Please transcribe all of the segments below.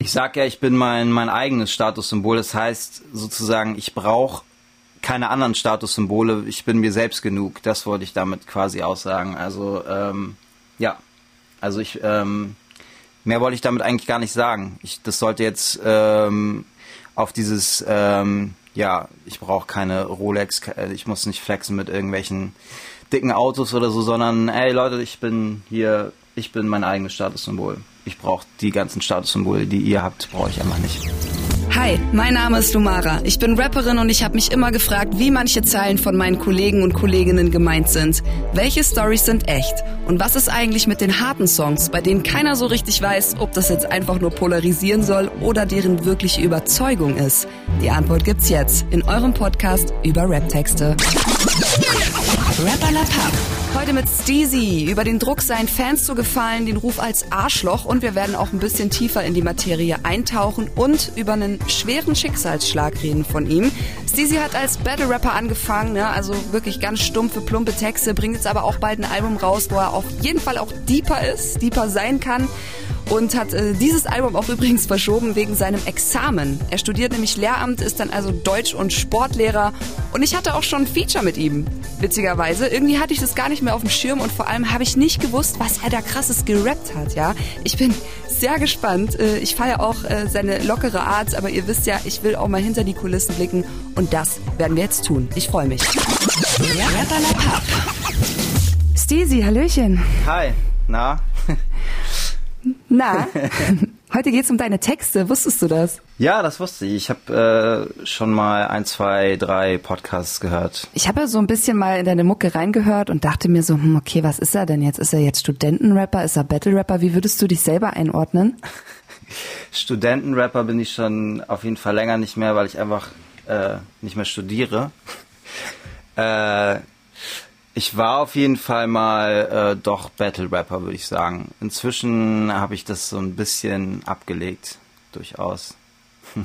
Ich sag ja, ich bin mein, mein eigenes Statussymbol. Das heißt sozusagen, ich brauche keine anderen Statussymbole. Ich bin mir selbst genug. Das wollte ich damit quasi aussagen. Also ähm, ja, also ich ähm, mehr wollte ich damit eigentlich gar nicht sagen. Ich, das sollte jetzt ähm, auf dieses ähm, ja, ich brauche keine Rolex, ich muss nicht flexen mit irgendwelchen dicken Autos oder so, sondern ey Leute, ich bin hier, ich bin mein eigenes Statussymbol. Ich brauche die ganzen Statussymbole, die ihr habt, brauche ich einfach nicht. Hi, mein Name ist Lumara. Ich bin Rapperin und ich habe mich immer gefragt, wie manche Zeilen von meinen Kollegen und Kolleginnen gemeint sind. Welche Stories sind echt? Und was ist eigentlich mit den harten Songs, bei denen keiner so richtig weiß, ob das jetzt einfach nur polarisieren soll oder deren wirkliche Überzeugung ist? Die Antwort gibt's jetzt in eurem Podcast über Raptexte. Rapper La Pub. Heute mit Steezy. Über den Druck, seinen Fans zu gefallen, den Ruf als Arschloch und wir werden auch ein bisschen tiefer in die Materie eintauchen und über einen schweren Schicksalsschlag reden von ihm. Steezy hat als Battle Rapper angefangen, ne? also wirklich ganz stumpfe, plumpe Texte, bringt jetzt aber auch bald ein Album raus, wo er auf jeden Fall auch deeper ist, deeper sein kann und hat äh, dieses Album auch übrigens verschoben wegen seinem Examen. Er studiert nämlich Lehramt, ist dann also Deutsch- und Sportlehrer und ich hatte auch schon ein Feature mit ihm. Witzigerweise, irgendwie hatte ich das gar nicht mehr auf dem Schirm und vor allem habe ich nicht gewusst, was er da krasses gerappt hat, ja. Ich bin sehr gespannt. Äh, ich feiere auch äh, seine lockere Art, aber ihr wisst ja, ich will auch mal hinter die Kulissen blicken und das werden wir jetzt tun. Ich freue mich. Ja, Steezy, Hallöchen. Hi, na? Na, heute geht's um deine Texte. Wusstest du das? Ja, das wusste ich. Ich habe äh, schon mal ein, zwei, drei Podcasts gehört. Ich habe ja so ein bisschen mal in deine Mucke reingehört und dachte mir so, hm, okay, was ist er denn jetzt? Ist er jetzt Studentenrapper? Ist er Battle-Rapper? Wie würdest du dich selber einordnen? Studentenrapper bin ich schon auf jeden Fall länger nicht mehr, weil ich einfach äh, nicht mehr studiere. äh, ich war auf jeden Fall mal äh, doch Battle Rapper, würde ich sagen. Inzwischen habe ich das so ein bisschen abgelegt, durchaus.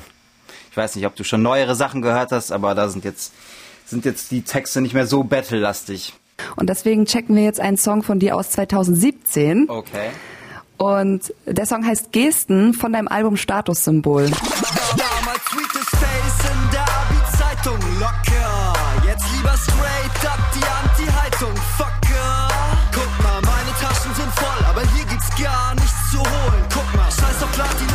Ich weiß nicht, ob du schon neuere Sachen gehört hast, aber da sind jetzt sind jetzt die Texte nicht mehr so battle-lastig. Und deswegen checken wir jetzt einen Song von dir aus 2017. Okay. Und der Song heißt Gesten von deinem Album Statussymbol. Damals sweetest Face in der Abi-Zeitung locker. Jetzt lieber straight up die mal,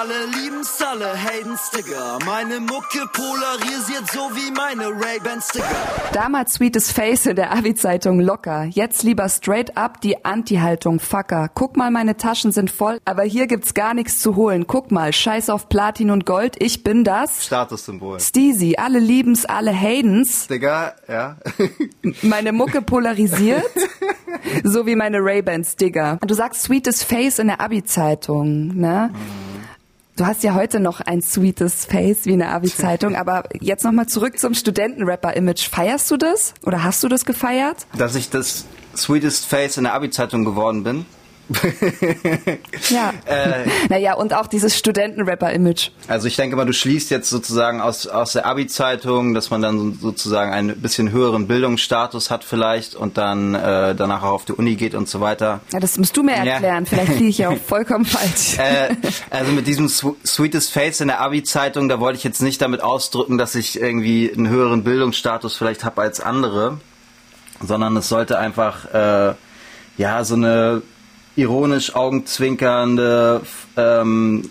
alle lieben's, alle haten's, Digga. Meine Mucke polarisiert so wie meine Ray-Bans, Digga. Damals sweetest Face in der Abi-Zeitung locker. Jetzt lieber straight up die Anti-Haltung, fucker. Guck mal, meine Taschen sind voll, aber hier gibt's gar nichts zu holen. Guck mal, scheiß auf Platin und Gold, ich bin das. Statussymbol. Steezy, alle lieben's, alle haten's. Digga, ja. Meine Mucke polarisiert, so wie meine Ray-Bans, Digga. Du sagst sweetest Face in der Abi-Zeitung, ne? Du hast ja heute noch ein sweetes Face wie eine Abi-Zeitung, aber jetzt nochmal zurück zum Studentenrapper-Image. Feierst du das? Oder hast du das gefeiert? Dass ich das Sweetest Face in der Abi-Zeitung geworden bin. Ja. Äh. Naja, und auch dieses Studentenrapper-Image. Also ich denke mal, du schließt jetzt sozusagen aus, aus der Abi-Zeitung, dass man dann sozusagen einen bisschen höheren Bildungsstatus hat vielleicht und dann äh, danach auch auf die Uni geht und so weiter. Ja, das musst du mir Ja. erklären. Vielleicht liege ich ja auch vollkommen falsch. Äh, also mit diesem Sw- Sweetest Face in der Abi-Zeitung, da wollte ich jetzt nicht damit ausdrücken, dass ich irgendwie einen höheren Bildungsstatus vielleicht habe als andere, sondern es sollte einfach äh, ja so eine ironisch augenzwinkernde, ähm,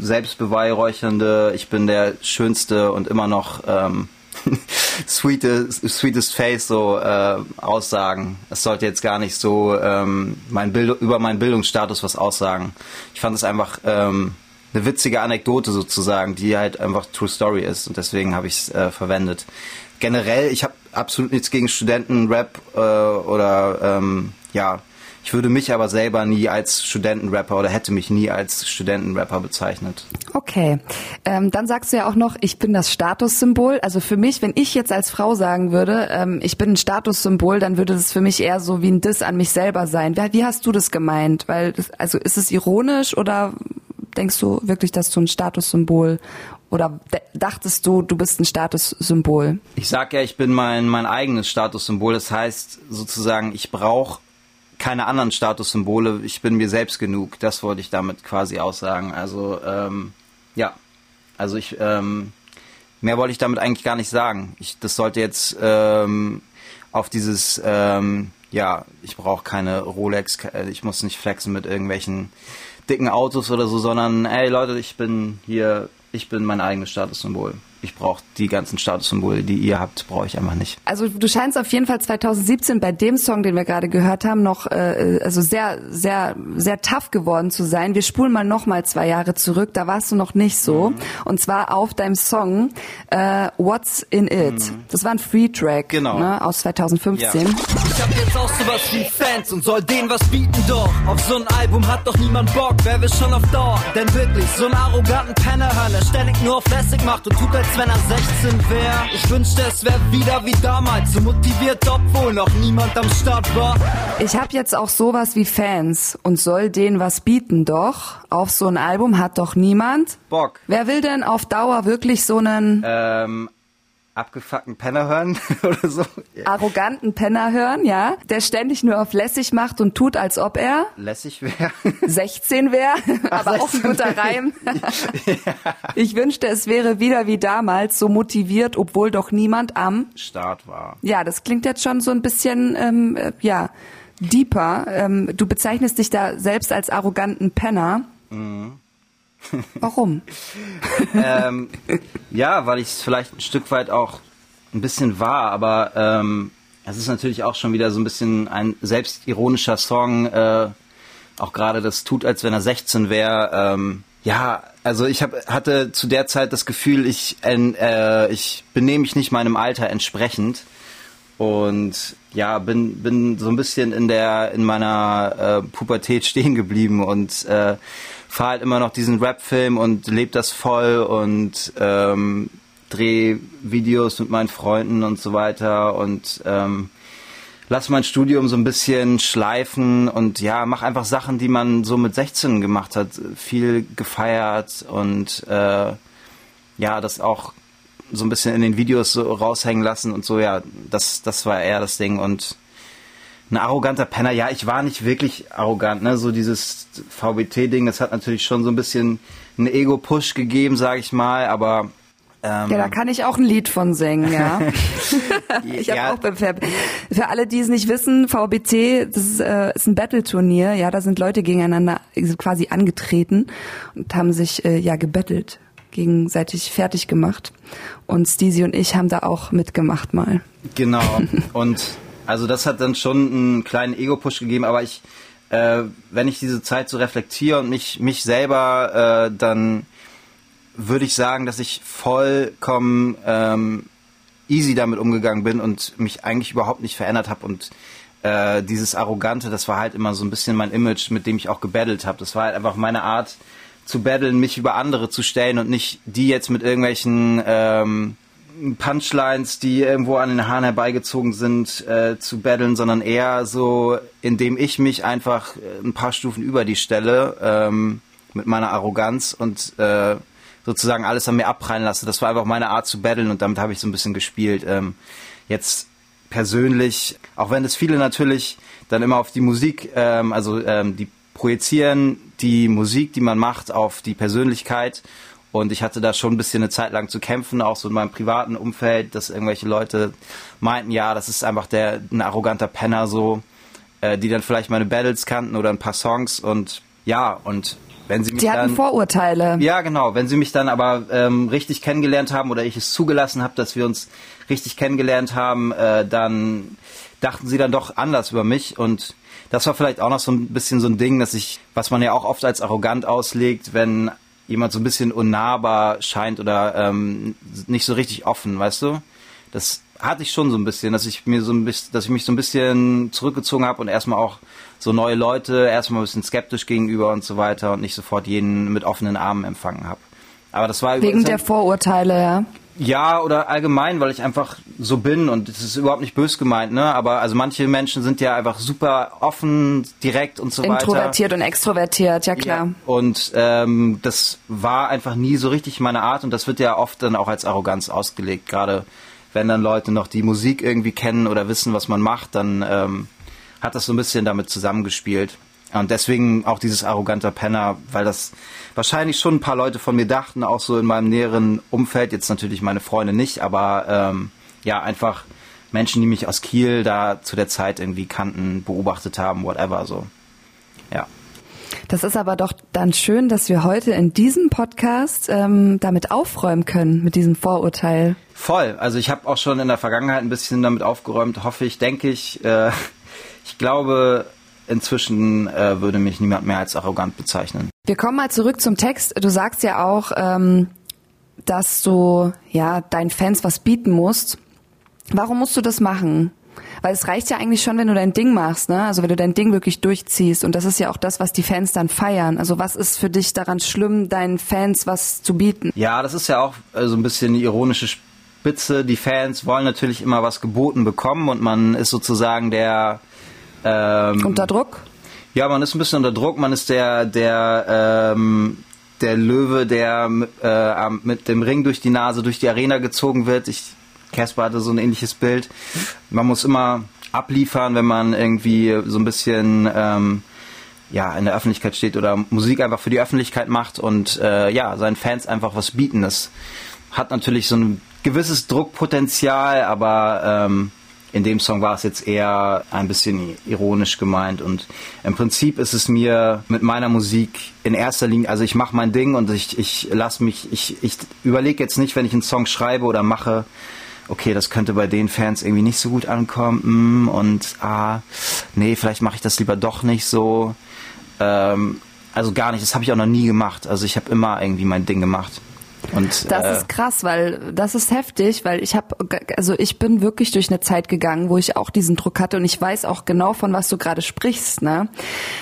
selbstbeweihräuchernde, ich bin der schönste und immer noch ähm, sweetest, sweetest face so äh, Aussagen. Es sollte jetzt gar nicht so ähm, mein Bild, über meinen Bildungsstatus was aussagen. Ich fand es einfach ähm, eine witzige Anekdote sozusagen, die halt einfach True Story ist und deswegen habe ich es äh, verwendet. Generell, ich habe absolut nichts gegen Studentenrap äh, oder ähm, ja, ich würde mich aber selber nie als Studentenrapper oder hätte mich nie als Studentenrapper bezeichnet. Okay, ähm, dann sagst du ja auch noch, ich bin das Statussymbol. Also für mich, wenn ich jetzt als Frau sagen würde, ähm, ich bin ein Statussymbol, dann würde das für mich eher so wie ein Diss an mich selber sein. Wie, hast du das gemeint? Weil, das, also ist es ironisch oder denkst du wirklich, dass du ein Statussymbol oder dachtest du, du bist ein Statussymbol? Ich sag ja, ich bin mein, mein eigenes Statussymbol. Das heißt sozusagen, ich brauche keine anderen Statussymbole. Ich bin mir selbst genug. Das wollte ich damit quasi aussagen. Also ähm, ja, also ich ähm, mehr wollte ich damit eigentlich gar nicht sagen. Ich, das sollte jetzt ähm, auf dieses ähm, ja, ich brauche keine Rolex, ich muss nicht flexen mit irgendwelchen dicken Autos oder so, sondern ey Leute, ich bin hier, ich bin mein eigenes Statussymbol ich brauche die ganzen Statussymbole, die ihr habt, brauche ich einfach nicht. Also du scheinst auf jeden Fall 2017 bei dem Song, den wir gerade gehört haben, noch äh, also sehr, sehr, sehr tough geworden zu sein. Wir spulen mal noch mal zwei Jahre zurück. Da warst du noch nicht so. Mhm. Und zwar auf deinem Song äh, What's in It. Mhm. Das war ein Free Track genau. ne, aus 2015. Ja. Ich hab jetzt auch sowas wie Fans und soll denen was bieten doch. Auf so ein Album hat doch niemand Bock. Wer will schon auf Dauer? Denn wirklich so einen arroganten Penner hören, der ständig nur auf Lässig macht und tut als wenn er 16 wäre. Ich wünschte, es wäre wieder wie damals, so motiviert, obwohl noch niemand am Start war. Ich habe jetzt auch sowas wie Fans und soll denen was bieten, doch auf so ein Album hat doch niemand Bock. Wer will denn auf Dauer wirklich so einen ähm, abgefuckten Penner hören oder so. Arroganten Penner hören, ja, der ständig nur auf lässig macht und tut, als ob er lässig wäre. 16 wäre, aber 16. auch ein guter Reim. ja. Ich wünschte, es wäre wieder wie damals, so motiviert, obwohl doch niemand am Start war. Ja, das klingt jetzt schon so ein bisschen, ähm, äh, ja, deeper. Ähm, du bezeichnest dich da selbst als arroganten Penner. Mhm. Warum? ähm, ja, weil ich es vielleicht ein Stück weit auch ein bisschen war, aber ähm, es ist natürlich auch schon wieder so ein bisschen ein selbstironischer Song. Äh, auch gerade das tut, als wenn er 16 wäre. Ähm, ja, also ich hab, hatte zu der Zeit das Gefühl, ich, äh, ich benehme mich nicht meinem Alter entsprechend und ja, bin, bin so ein bisschen in der in meiner äh, Pubertät stehen geblieben und äh, fahre halt immer noch diesen Rap-Film und lebe das voll und ähm, drehe Videos mit meinen Freunden und so weiter und ähm, lass mein Studium so ein bisschen schleifen und ja, mach einfach Sachen, die man so mit 16 gemacht hat, viel gefeiert und äh, ja, das auch so ein bisschen in den Videos so raushängen lassen und so, ja, das, das war eher das Ding und ein arroganter Penner. Ja, ich war nicht wirklich arrogant, ne? So dieses VBT-Ding, das hat natürlich schon so ein bisschen einen Ego-Push gegeben, sag ich mal, aber ähm, ja, da kann ich auch ein Lied von singen, ja. ich habe ja. auch für, für alle, die es nicht wissen, VBT, das ist, äh, ist ein Battle-Turnier, ja, da sind Leute gegeneinander quasi angetreten und haben sich äh, ja gebettelt, gegenseitig fertig gemacht. Und Steezy und ich haben da auch mitgemacht mal. Genau. Und also das hat dann schon einen kleinen Ego-Push gegeben, aber ich, äh, wenn ich diese Zeit so reflektiere und mich, mich selber, äh, dann würde ich sagen, dass ich vollkommen ähm, easy damit umgegangen bin und mich eigentlich überhaupt nicht verändert habe und äh, dieses Arrogante, das war halt immer so ein bisschen mein Image, mit dem ich auch gebettelt habe. Das war halt einfach meine Art zu battlen, mich über andere zu stellen und nicht die jetzt mit irgendwelchen ähm, Punchlines, die irgendwo an den Haaren herbeigezogen sind, äh, zu battlen, sondern eher so, indem ich mich einfach äh, ein paar Stufen über die stelle ähm, mit meiner Arroganz und äh, sozusagen alles an mir abprallen lasse. Das war einfach meine Art zu battlen und damit habe ich so ein bisschen gespielt. Ähm, jetzt persönlich, auch wenn es viele natürlich dann immer auf die Musik, ähm, also ähm, die projizieren die Musik, die man macht, auf die Persönlichkeit und ich hatte da schon ein bisschen eine Zeit lang zu kämpfen, auch so in meinem privaten Umfeld, dass irgendwelche Leute meinten, ja, das ist einfach der ein arroganter Penner so, äh, die dann vielleicht meine Battles kannten oder ein paar Songs und ja, und wenn sie mich die hatten dann, Vorurteile. Ja, genau. Wenn sie mich dann aber ähm, richtig kennengelernt haben oder ich es zugelassen habe, dass wir uns richtig kennengelernt haben, äh, dann dachten sie dann doch anders über mich und das war vielleicht auch noch so ein bisschen so ein Ding, dass ich, was man ja auch oft als arrogant auslegt, wenn jemand so ein bisschen unnahbar scheint oder ähm, nicht so richtig offen, weißt du? Das hatte ich schon so ein bisschen, dass ich mir so ein bisschen, dass ich mich so ein bisschen zurückgezogen habe und erstmal auch so neue Leute erstmal ein bisschen skeptisch gegenüber und so weiter und nicht sofort jeden mit offenen Armen empfangen habe. Aber das war wegen der Vorurteile, ja. Ja, oder allgemein, weil ich einfach so bin und es ist überhaupt nicht bös gemeint, ne? Aber also manche Menschen sind ja einfach super offen, direkt und so Introvertiert weiter. Introvertiert und extrovertiert, ja klar. Ja, und ähm, das war einfach nie so richtig meine Art und das wird ja oft dann auch als Arroganz ausgelegt. Gerade wenn dann Leute noch die Musik irgendwie kennen oder wissen, was man macht, dann ähm, hat das so ein bisschen damit zusammengespielt. Und deswegen auch dieses arroganter Penner, weil das wahrscheinlich schon ein paar Leute von mir dachten, auch so in meinem näheren Umfeld, jetzt natürlich meine Freunde nicht, aber ähm, ja, einfach Menschen, die mich aus Kiel da zu der Zeit irgendwie kannten, beobachtet haben, whatever, so. Ja. Das ist aber doch dann schön, dass wir heute in diesem Podcast ähm, damit aufräumen können, mit diesem Vorurteil. Voll. Also ich habe auch schon in der Vergangenheit ein bisschen damit aufgeräumt, hoffe ich, denke ich. Äh, ich glaube, inzwischen äh, würde mich niemand mehr als arrogant bezeichnen. Wir kommen mal zurück zum Text. Du sagst ja auch, ähm, dass du ja deinen Fans was bieten musst. Warum musst du das machen? Weil es reicht ja eigentlich schon, wenn du dein Ding machst, ne? Also wenn du dein Ding wirklich durchziehst. Und das ist ja auch das, was die Fans dann feiern. Also was ist für dich daran schlimm, deinen Fans was zu bieten? Ja, das ist ja auch äh, so ein bisschen die ironische Spitze. Die Fans wollen natürlich immer was geboten bekommen und man ist sozusagen der ähm, unter Druck? Ja, man ist ein bisschen unter Druck. Man ist der der ähm, der Löwe, der äh, mit dem Ring durch die Nase durch die Arena gezogen wird. Ich Casper hatte so ein ähnliches Bild. Man muss immer abliefern, wenn man irgendwie so ein bisschen ähm, ja in der Öffentlichkeit steht oder Musik einfach für die Öffentlichkeit macht und äh, ja seinen Fans einfach was bieten. Das hat natürlich so ein gewisses Druckpotenzial, aber ähm, in dem Song war es jetzt eher ein bisschen ironisch gemeint und im Prinzip ist es mir mit meiner Musik in erster Linie, also ich mache mein Ding und ich, ich lasse mich, ich, ich überlege jetzt nicht, wenn ich einen Song schreibe oder mache, okay, das könnte bei den Fans irgendwie nicht so gut ankommen mm, und ah, nee, vielleicht mache ich das lieber doch nicht so. Ähm, also gar nicht, das habe ich auch noch nie gemacht. Also ich habe immer irgendwie mein Ding gemacht. Und, das äh, ist krass, weil das ist heftig, weil ich habe, also ich bin wirklich durch eine Zeit gegangen, wo ich auch diesen Druck hatte und ich weiß auch genau, von was du gerade sprichst, ne?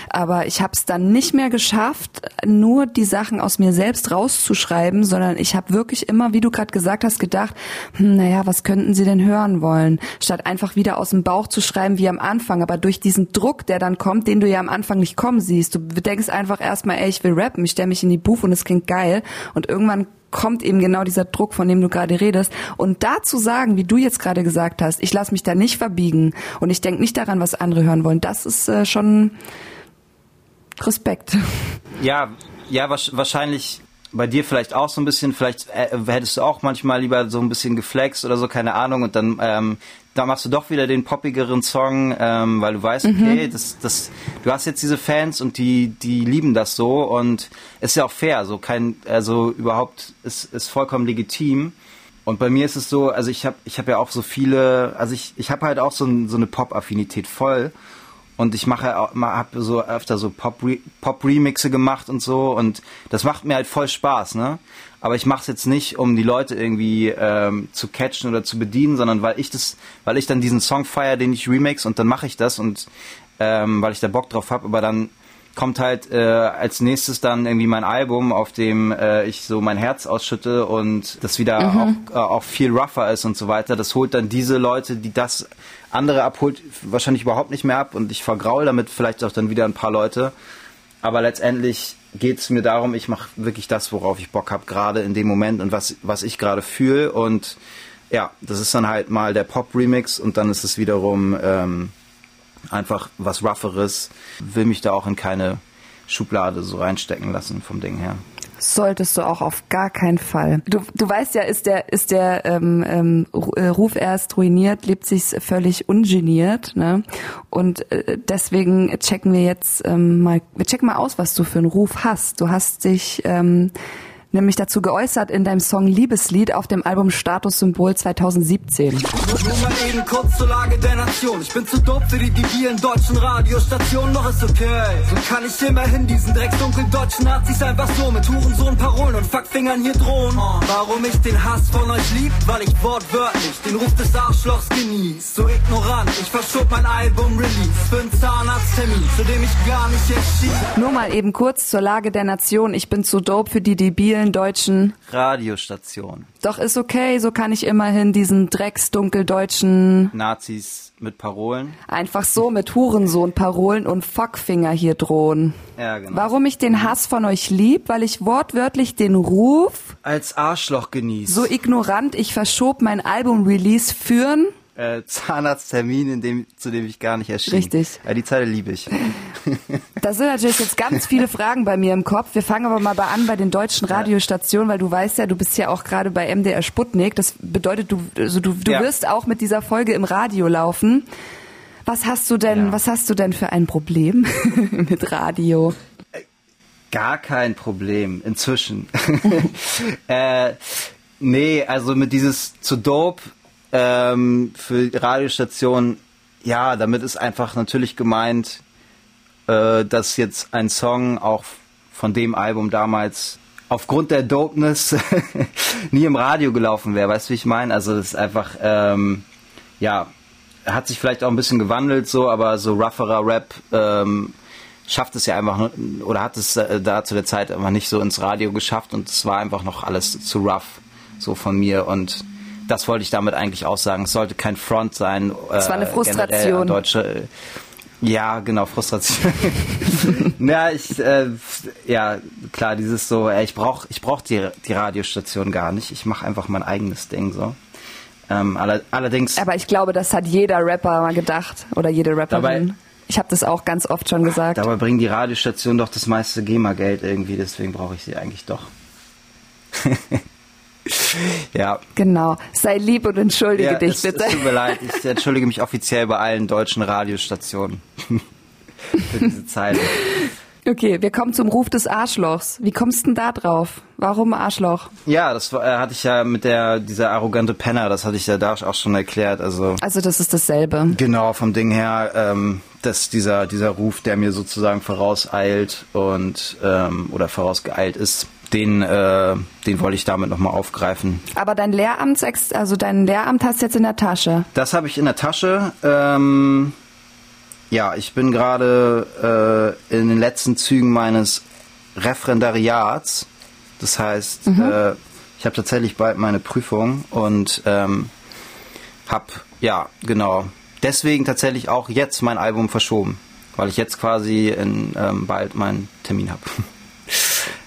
Aber ich habe es dann nicht mehr geschafft, nur die Sachen aus mir selbst rauszuschreiben, sondern ich habe wirklich immer, wie du gerade gesagt hast, gedacht, hm, naja, was könnten sie denn hören wollen, statt einfach wieder aus dem Bauch zu schreiben wie am Anfang. Aber durch diesen Druck, der dann kommt, den du ja am Anfang nicht kommen siehst, du denkst einfach erstmal, ey, ich will rappen, ich stelle mich in die Booth und es klingt geil und irgendwann kommt eben genau dieser Druck, von dem du gerade redest. Und dazu sagen, wie du jetzt gerade gesagt hast, ich lasse mich da nicht verbiegen und ich denke nicht daran, was andere hören wollen, das ist äh, schon Respekt. Ja, ja, wahrscheinlich bei dir vielleicht auch so ein bisschen, vielleicht äh, hättest du auch manchmal lieber so ein bisschen geflext oder so, keine Ahnung, und dann ähm, da machst du doch wieder den poppigeren Song, ähm, weil du weißt, okay, mhm. das, das, du hast jetzt diese Fans und die, die lieben das so und ist ja auch fair, so kein, also überhaupt ist, ist vollkommen legitim. Und bei mir ist es so, also ich habe ich hab ja auch so viele, also ich, ich habe halt auch so, so eine Pop-Affinität voll und ich mache habe so öfter so Pop Pop Remixe gemacht und so. Und das macht mir halt voll Spaß, ne? Aber ich mache es jetzt nicht, um die Leute irgendwie ähm, zu catchen oder zu bedienen, sondern weil ich das, weil ich dann diesen Song feier, den ich remix und dann mache ich das. Und ähm, weil ich da Bock drauf habe, aber dann kommt halt äh, als nächstes dann irgendwie mein Album, auf dem äh, ich so mein Herz ausschütte und das wieder mhm. auch, äh, auch viel rougher ist und so weiter. Das holt dann diese Leute, die das andere abholt, wahrscheinlich überhaupt nicht mehr ab und ich vergraul damit vielleicht auch dann wieder ein paar Leute. Aber letztendlich geht es mir darum, ich mache wirklich das, worauf ich Bock habe, gerade in dem Moment und was, was ich gerade fühle. Und ja, das ist dann halt mal der Pop-Remix und dann ist es wiederum ähm, einfach was Rougheres. Will mich da auch in keine Schublade so reinstecken lassen vom Ding her. Solltest du auch auf gar keinen Fall. Du, du weißt ja, ist der, ist der ähm, ähm, äh, Ruf erst ruiniert, lebt sich völlig ungeniert. Ne? Und äh, deswegen checken wir jetzt ähm, mal, wir checken mal aus, was du für einen Ruf hast. Du hast dich ähm, nämlich dazu geäußert in deinem Song Liebeslied auf dem Album Statussymbol 2017. Nur mal eben kurz zur Lage der Nation. Ich bin zu dope für die debilen deutschen Radiostationen, doch ist okay. So kann ich immerhin diesen drecksdunkeln deutschen Nazis einfach so mit Hurensohn Parolen und Fuckfingern hier drohen. Warum ich den Hass von euch lieb? Weil ich wortwörtlich den Ruf des Arschlochs genieß. So ignorant, ich verschob mein Album Release für einen Zahnarzttermin, zu dem ich gar nicht erschien. Nur mal eben kurz zur Lage der Nation. Ich bin zu dope für die debilen vielen deutschen Radiostationen. Doch ist okay, so kann ich immerhin diesen drecksdunkeldeutschen Nazis mit Parolen. Einfach so mit Hurensohn-Parolen und Fuckfinger hier drohen. Ja, genau. Warum ich den Hass von euch lieb? Weil ich wortwörtlich den Ruf als Arschloch genieße. So ignorant, ich verschob mein Album-Release führen Äh, Zahnarzttermin, in dem, zu dem ich gar nicht erschien. Richtig. Ja, die Zeit liebe ich. Da sind natürlich jetzt ganz viele Fragen bei mir im Kopf. Wir fangen aber mal bei an bei den deutschen Radiostationen, weil du weißt ja, du bist ja auch gerade bei MDR Sputnik. Das bedeutet, du, also du, du Ja. wirst auch mit dieser Folge im Radio laufen. Was hast du denn, Ja. was hast du denn für ein Problem mit Radio? Gar kein Problem, inzwischen. äh, nee, also mit dieses zu dope ähm, für die Radiostation, ja, damit ist einfach natürlich gemeint, äh, dass jetzt ein Song auch von dem Album damals aufgrund der Dopeness nie im Radio gelaufen wäre. Weißt du, wie ich meine? Also das ist einfach, ähm, ja, hat sich vielleicht auch ein bisschen gewandelt so, aber so rougherer Rap ähm, schafft es ja einfach oder hat es äh, da zu der Zeit einfach nicht so ins Radio geschafft und es war einfach noch alles zu rough so von mir und das wollte ich damit eigentlich auch sagen. Es sollte kein Front sein. Äh, Es war eine Frustration. Deutsche, ja, genau, Frustration. ja, ich, äh, ja, klar, dieses so, ey, ich brauch, ich brauch die, die Radiostation gar nicht. Ich mache einfach mein eigenes Ding so. Ähm, aller, allerdings, Aber ich glaube, das hat jeder Rapper mal gedacht oder jede Rapperin. Dabei- ich habe das auch ganz oft schon gesagt. dabei bringen die Radiostationen doch das meiste GEMA-Geld irgendwie, deswegen brauche ich sie eigentlich doch. ja. Genau. Sei lieb und entschuldige ja dich es, bitte. Es tut mir leid, ich entschuldige mich offiziell bei allen deutschen Radiostationen für diese Zeile. Okay, wir kommen zum Ruf des Arschlochs. Wie kommst du denn da drauf? Warum Arschloch? Ja, das war, äh, hatte ich ja mit der dieser arrogante Penner, das hatte ich ja da auch schon erklärt. Also Also das ist dasselbe. genau vom Ding her, ähm, dass dieser dieser Ruf, der mir sozusagen vorauseilt und ähm, oder vorausgeeilt ist, den äh, den wollte ich damit nochmal aufgreifen. Aber dein Lehramtsex, also dein Lehramt hast du jetzt in der Tasche. Das habe ich in der Tasche. Ähm, ja, ich bin gerade äh, in den letzten Zügen meines Referendariats. Das heißt, äh, ich habe tatsächlich bald meine Prüfung und ähm, habe, ja, genau, deswegen tatsächlich auch jetzt mein Album verschoben, weil ich jetzt quasi in, ähm, bald meinen Termin habe.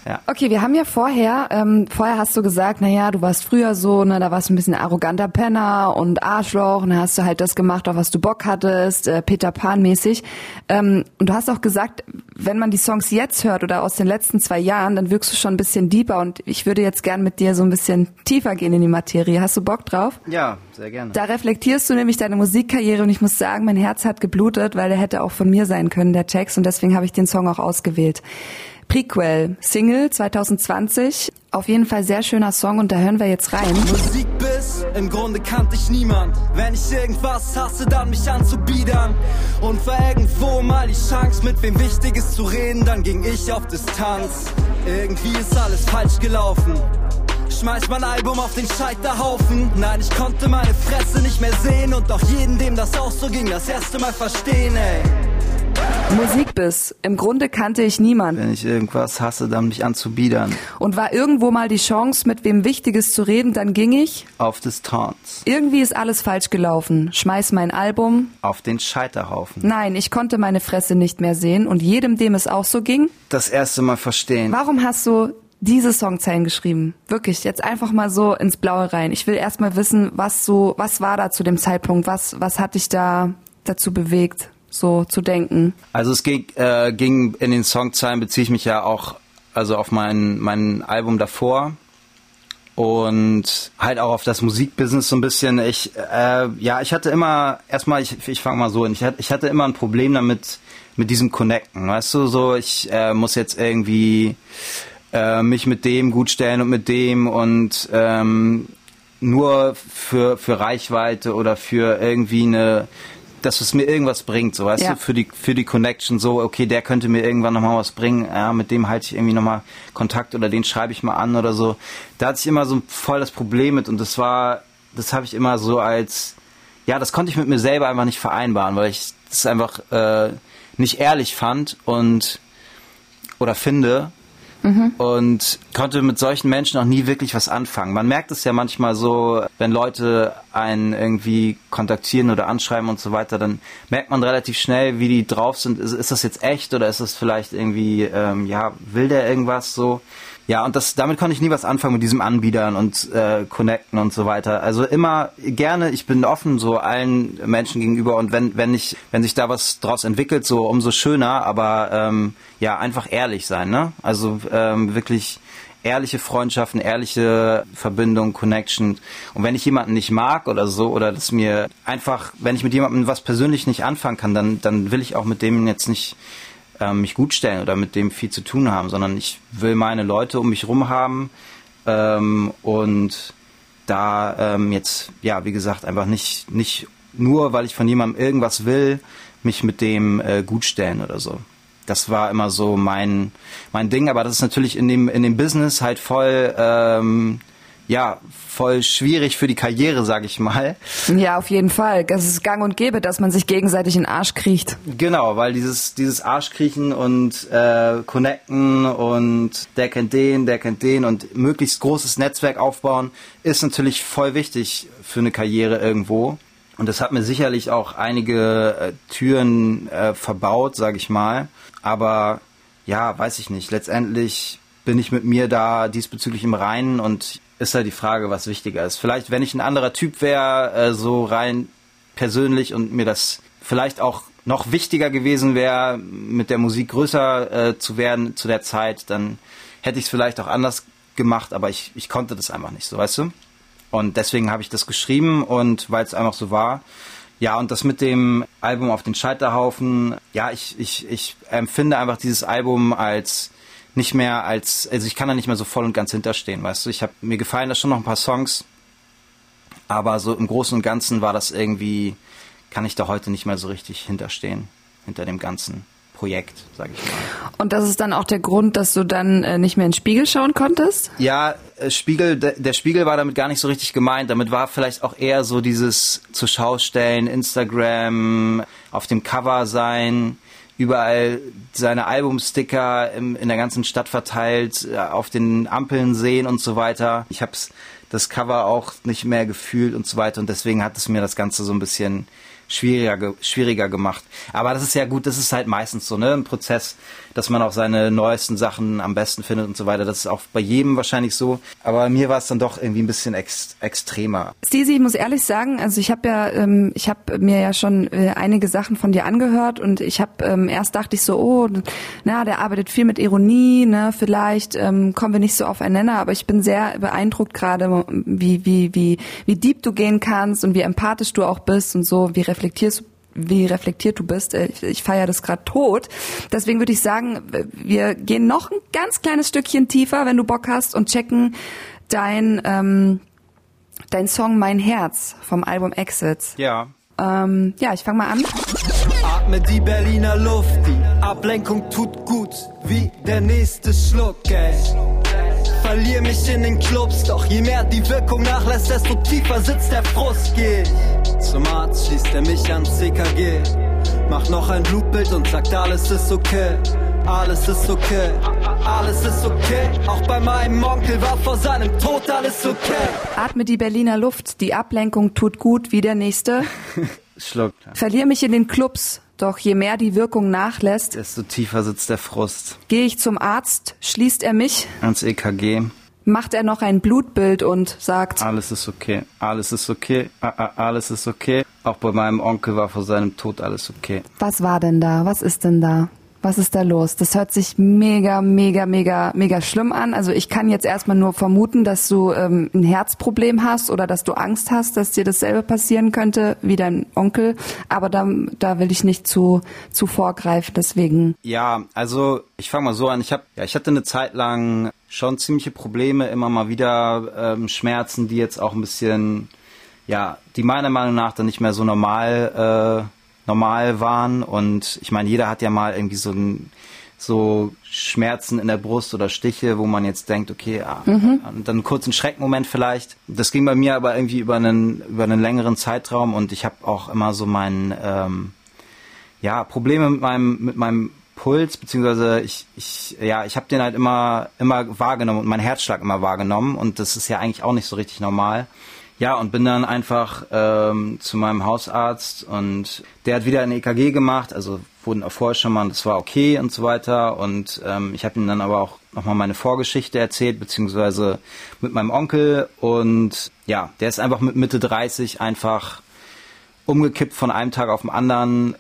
ja. Okay, wir haben ja vorher, ähm, vorher hast du gesagt, na ja, du warst früher so, ne, da warst du ein bisschen arroganter Penner und Arschloch und dann hast du halt das gemacht, auf was du Bock hattest, äh, Peter Pan mäßig. Ähm, und du hast auch gesagt, wenn man die Songs jetzt hört oder aus den letzten zwei Jahren, dann wirkst du schon ein bisschen deeper und ich würde jetzt gern mit dir so ein bisschen tiefer gehen in die Materie. Hast du Bock drauf? ja, sehr gerne. Da reflektierst du nämlich deine Musikkarriere und ich muss sagen, mein Herz hat geblutet, weil der hätte auch von mir sein können, der Text, und deswegen habe ich den Song auch ausgewählt. Prequel, Single 2020, auf jeden Fall sehr schöner Song und da hören wir jetzt rein. Musik bis, im Grunde kannte ich niemand. Wenn ich irgendwas hasse, dann mich anzubiedern. Und war irgendwo mal die Chance, mit wem Wichtiges zu reden, dann ging ich auf Distanz. Irgendwie ist alles falsch gelaufen. Schmeiß mein Album auf den Scheiterhaufen. Nein, ich konnte meine Fresse nicht mehr sehen und auch jeden, dem das auch so ging, das erste Mal verstehen, ey. Musikbiss, im Grunde kannte ich niemand Wenn ich irgendwas hasse, dann mich anzubiedern. und war irgendwo mal die Chance, mit wem Wichtiges zu reden, dann ging ich. Auf Distanz. Irgendwie ist alles falsch gelaufen. Schmeiß mein Album. Auf den Scheiterhaufen. Nein, ich konnte meine Fresse nicht mehr sehen und jedem, dem es auch so ging, Das erste Mal verstehen. Warum hast du diese Songzeilen geschrieben? Wirklich, jetzt einfach mal so ins Blaue rein. Ich will erst mal wissen, was so, was war da zu dem Zeitpunkt? Was, was hat dich da dazu bewegt, so zu denken? Also es ging, äh, ging in den Songzeilen beziehe ich mich ja auch also auf mein mein Album davor und halt auch auf das Musikbusiness so ein bisschen. Ich äh, ja, ich hatte immer erstmal ich ich fange mal so an. Ich hatte ich hatte immer ein Problem damit mit diesem Connecten, weißt du, so ich äh, muss jetzt irgendwie äh, mich mit dem gut stellen und mit dem und ähm, nur für für Reichweite oder für irgendwie eine dass es mir irgendwas bringt, so weißt Ja. du, für die für die Connection so, okay, der könnte mir irgendwann nochmal was bringen, ja, mit dem halte ich irgendwie nochmal Kontakt oder den schreibe ich mal an oder so. Da hatte ich immer so voll das Problem mit und das war, das habe ich immer so als, ja, das konnte ich mit mir selber einfach nicht vereinbaren, weil ich das einfach äh, nicht ehrlich fand und oder finde und konnte mit solchen Menschen auch nie wirklich was anfangen. Man merkt es ja manchmal so, wenn Leute einen irgendwie kontaktieren oder anschreiben und so weiter, dann merkt man relativ schnell, wie die drauf sind. Ist, ist das jetzt echt oder ist das vielleicht irgendwie, ähm, ja, will der irgendwas so? Ja, und das, damit konnte ich nie was anfangen mit diesem Anbietern und äh, Connecten und so weiter. Also immer gerne, ich bin offen so allen Menschen gegenüber und wenn, wenn ich, wenn sich da was draus entwickelt, so umso schöner, aber ähm, ja, einfach ehrlich sein, ne? Also ähm, wirklich ehrliche Freundschaften, ehrliche Verbindung, Connection. Und wenn ich jemanden nicht mag oder so, oder dass mir einfach, wenn ich mit jemandem was persönlich nicht anfangen kann, dann, dann will ich auch mit dem jetzt nicht ähm, mich gut stellen oder mit dem viel zu tun haben, sondern ich will meine Leute um mich rum haben ähm, und da ähm, jetzt, ja, wie gesagt, einfach nicht, nicht nur, weil ich von jemandem irgendwas will, mich mit dem äh, gut stellen oder so. Das war immer so mein, mein Ding, aber das ist natürlich in dem, in dem Business halt voll, ähm, ja, voll schwierig für die Karriere, sag ich mal. Ja, auf jeden Fall. Das ist gang und gäbe, dass man sich gegenseitig in den Arsch kriecht. Genau, weil dieses, dieses Arschkriechen und äh, Connecten und der kennt den, der kennt den und möglichst großes Netzwerk aufbauen, ist natürlich voll wichtig für eine Karriere irgendwo. Und das hat mir sicherlich auch einige äh, Türen äh, verbaut, sag ich mal. Aber ja, weiß ich nicht. Letztendlich bin ich mit mir da diesbezüglich im Reinen und ist halt die Frage, was wichtiger ist. Vielleicht, wenn ich ein anderer Typ wäre, äh, so rein persönlich und mir das vielleicht auch noch wichtiger gewesen wäre, mit der Musik größer äh, zu werden zu der Zeit, dann hätte ich es vielleicht auch anders gemacht, aber ich, ich konnte das einfach nicht so, weißt du? Und deswegen habe ich das geschrieben und weil es einfach so war. Ja, und das mit dem Album auf den Scheiterhaufen, ja, ich, ich, ich empfinde einfach dieses Album als nicht mehr als, also ich kann da nicht mehr so voll und ganz hinterstehen, weißt du. Ich habe mir gefallen da schon noch ein paar Songs, aber so im Großen und Ganzen war das irgendwie, kann ich da heute nicht mehr so richtig hinterstehen, hinter dem Ganzen. Projekt, sag ich mal. Und das ist dann auch der Grund, dass du dann äh, nicht mehr in den Spiegel schauen konntest? Ja, äh, Spiegel, der Spiegel war damit gar nicht so richtig gemeint. Damit war vielleicht auch eher so dieses zur Schau stellen, Instagram, auf dem Cover sein, überall seine Albumsticker in, der ganzen Stadt verteilt, äh, auf den Ampeln sehen und so weiter. Ich habe das Cover auch nicht mehr gefühlt und so weiter und deswegen hat es mir das Ganze so ein bisschen schwieriger, schwieriger gemacht. Aber das ist ja gut, das ist halt meistens so, ne, ein Prozess, dass man auch seine neuesten Sachen am besten findet und so weiter. Das ist auch bei jedem wahrscheinlich so. Aber mir war es dann doch irgendwie ein bisschen ex extremer. Stacey, ich muss ehrlich sagen, also ich habe ja, ähm, ich habe mir ja schon äh, einige Sachen von dir angehört und ich habe ähm, erst dachte ich so, oh, na, der arbeitet viel mit Ironie, ne, vielleicht ähm, kommen wir nicht so aufeinander, aber ich bin sehr beeindruckt gerade, wie wie wie wie deep du gehen kannst und wie empathisch du auch bist und so, wie reflektierst wie reflektiert du bist. Äh, ich, ich feiere das gerade tot. Deswegen würde ich sagen, wir gehen noch ein ganz kleines Stückchen tiefer, wenn du Bock hast, und checken dein, ähm, dein Song Mein Herz vom Album Exits. Ja. Ähm, ja, ich fange mal an. Atme die Berliner Luft, die Ablenkung tut gut, wie der nächste Schluck, ey. Verlier mich in den Clubs, doch je mehr die Wirkung nachlässt, desto tiefer sitzt der Frust. Geh zum Arzt, schließt er mich ans CKG. Mach noch ein Blutbild und sagt, alles ist okay. Alles ist okay, alles ist okay. Auch bei meinem Onkel war vor seinem Tod alles okay. Atme die Berliner Luft, die Ablenkung tut gut, wie der nächste. Schluck. Verlier mich in den Clubs, doch je mehr die Wirkung nachlässt, desto tiefer sitzt der Frust. Gehe ich zum Arzt, schließt er mich ans EKG. Macht er noch ein Blutbild und sagt, alles ist okay, alles ist okay, alles ist okay. Auch bei meinem Onkel war vor seinem Tod alles okay. Was war denn da? Was ist denn da? Was ist da los? Das hört sich mega, mega, mega, mega schlimm an. Also ich kann jetzt erstmal nur vermuten, dass du ähm, ein Herzproblem hast oder dass du Angst hast, dass dir dasselbe passieren könnte wie dein Onkel. Aber da, da will ich nicht zu, zu vorgreifen, deswegen. Ja, also ich fange mal so an. Ich habe, ja, ich hatte eine Zeit lang schon ziemliche Probleme, immer mal wieder ähm, Schmerzen, die jetzt auch ein bisschen, ja, die meiner Meinung nach dann nicht mehr so normal äh, normal waren. Und ich meine, jeder hat ja mal irgendwie so ein so Schmerzen in der Brust oder Stiche, wo man jetzt denkt, okay, ah, mhm. dann einen kurzen Schreckmoment vielleicht. Das ging bei mir aber irgendwie über einen über einen längeren Zeitraum und ich habe auch immer so mein ähm, ja Probleme mit meinem mit meinem Puls beziehungsweise ich ich ja ich habe den halt immer immer wahrgenommen und mein Herzschlag immer wahrgenommen und das ist ja eigentlich auch nicht so richtig normal. Ja, und bin dann einfach ähm, zu meinem Hausarzt und der hat wieder ein EKG gemacht, also wurden auch vorher schon mal, das war okay und so weiter. Und ähm, ich habe ihm dann aber auch nochmal meine Vorgeschichte erzählt, beziehungsweise mit meinem Onkel. Und ja, der ist einfach mit Mitte 30 einfach umgekippt von einem Tag auf den anderen,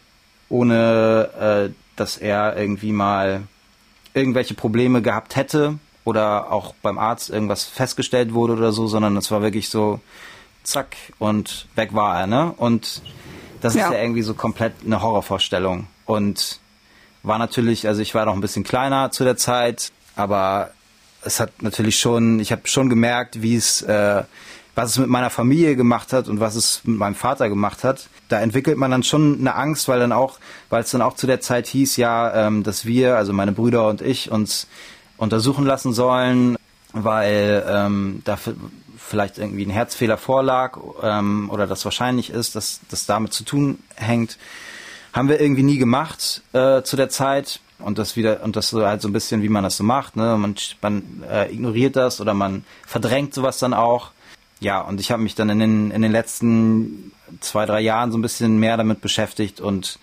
ohne äh, dass er irgendwie mal irgendwelche Probleme gehabt hätte oder auch beim Arzt irgendwas festgestellt wurde oder so, sondern es war wirklich so, zack, und weg war er, ne? Und das ja. ist ja irgendwie so komplett eine Horrorvorstellung. Und war natürlich, also ich war noch ein bisschen kleiner zu der Zeit, aber es hat natürlich schon, ich habe schon gemerkt, wie es, äh, was es mit meiner Familie gemacht hat und was es mit meinem Vater gemacht hat. Da entwickelt man dann schon eine Angst, weil dann auch, weil es dann auch zu der Zeit hieß, ja, ähm, dass wir, also meine Brüder und ich, uns untersuchen lassen sollen, weil ähm, dafür vielleicht irgendwie ein Herzfehler vorlag ähm, oder das wahrscheinlich ist, dass das damit zu tun hängt. Haben wir irgendwie nie gemacht äh, zu der Zeit und das wieder und das so halt so ein bisschen, wie man das so macht. Ne? Man, man äh, ignoriert das oder man verdrängt sowas dann auch. Ja, und ich habe mich dann in den, in den letzten zwei, drei Jahren so ein bisschen mehr damit beschäftigt und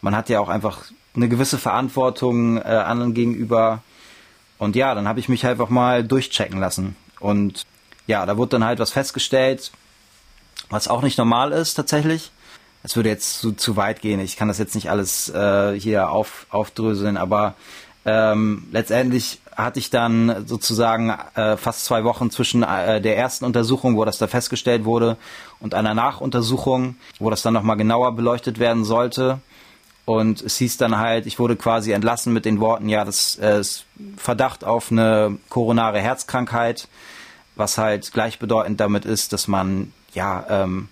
man hat ja auch einfach eine gewisse Verantwortung äh, anderen gegenüber. Und ja, dann habe ich mich einfach mal durchchecken lassen. Und ja, da wurde dann halt was festgestellt, was auch nicht normal ist tatsächlich. Es würde jetzt zu, zu weit gehen. Ich kann das jetzt nicht alles äh, hier auf, aufdröseln, aber ähm, letztendlich hatte ich dann sozusagen äh, fast zwei Wochen zwischen äh, der ersten Untersuchung, wo das da festgestellt wurde, und einer Nachuntersuchung, wo das dann nochmal genauer beleuchtet werden sollte. Und es hieß dann halt, ich wurde quasi entlassen mit den Worten, ja, das äh, ist Verdacht auf eine koronare Herzkrankheit was halt gleichbedeutend damit ist, dass man ja ähm,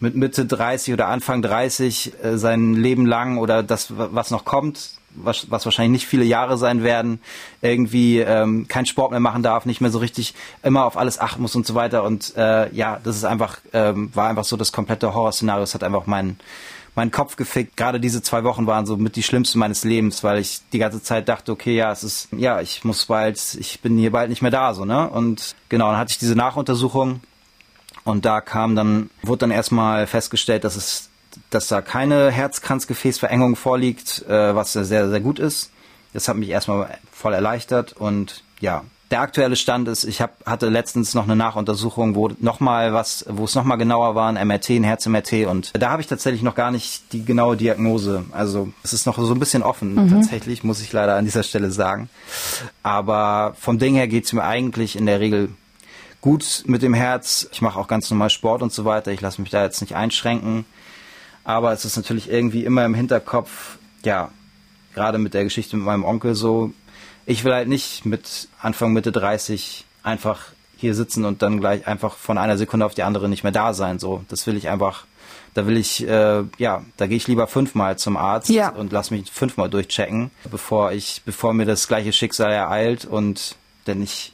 mit Mitte 30 oder Anfang 30 äh, sein Leben lang oder das, was noch kommt, was, was wahrscheinlich nicht viele Jahre sein werden, irgendwie ähm, keinen Sport mehr machen darf, nicht mehr so richtig immer auf alles achten muss und so weiter. Und äh, ja, das ist einfach, ähm, war einfach so das komplette Horrorszenario. Es hat einfach mein meinen Kopf gefickt. Gerade diese zwei Wochen waren so mit die schlimmsten meines Lebens, weil ich die ganze Zeit dachte, okay, ja, es ist, ja, ich muss bald, ich bin hier bald nicht mehr da, so, ne? Und genau, dann hatte ich diese Nachuntersuchung und da kam dann, wurde dann erstmal festgestellt, dass es, dass da keine Herzkranzgefäßverengung vorliegt, äh, was sehr, sehr gut ist. Das hat mich erstmal voll erleichtert und ja, der aktuelle Stand ist, ich hab, hatte letztens noch eine Nachuntersuchung, wo noch mal was, wo es noch mal genauer war, ein MRT, ein Herz-MRT und da habe ich tatsächlich noch gar nicht die genaue Diagnose. Also es ist noch so ein bisschen offen mhm. tatsächlich, muss ich leider an dieser Stelle sagen. Aber vom Ding her geht's mir eigentlich in der Regel gut mit dem Herz. Ich mache auch ganz normal Sport und so weiter. Ich lasse mich da jetzt nicht einschränken. Aber es ist natürlich irgendwie immer im Hinterkopf, ja, gerade mit der Geschichte mit meinem Onkel so, ich will halt nicht mit Anfang, Mitte 30 einfach hier sitzen und dann gleich einfach von einer Sekunde auf die andere nicht mehr da sein. So, das will ich einfach. Da will ich, äh, ja, da gehe ich lieber fünfmal zum Arzt ja. und lass mich fünfmal durchchecken, bevor ich, bevor mir das gleiche Schicksal ereilt und denn ich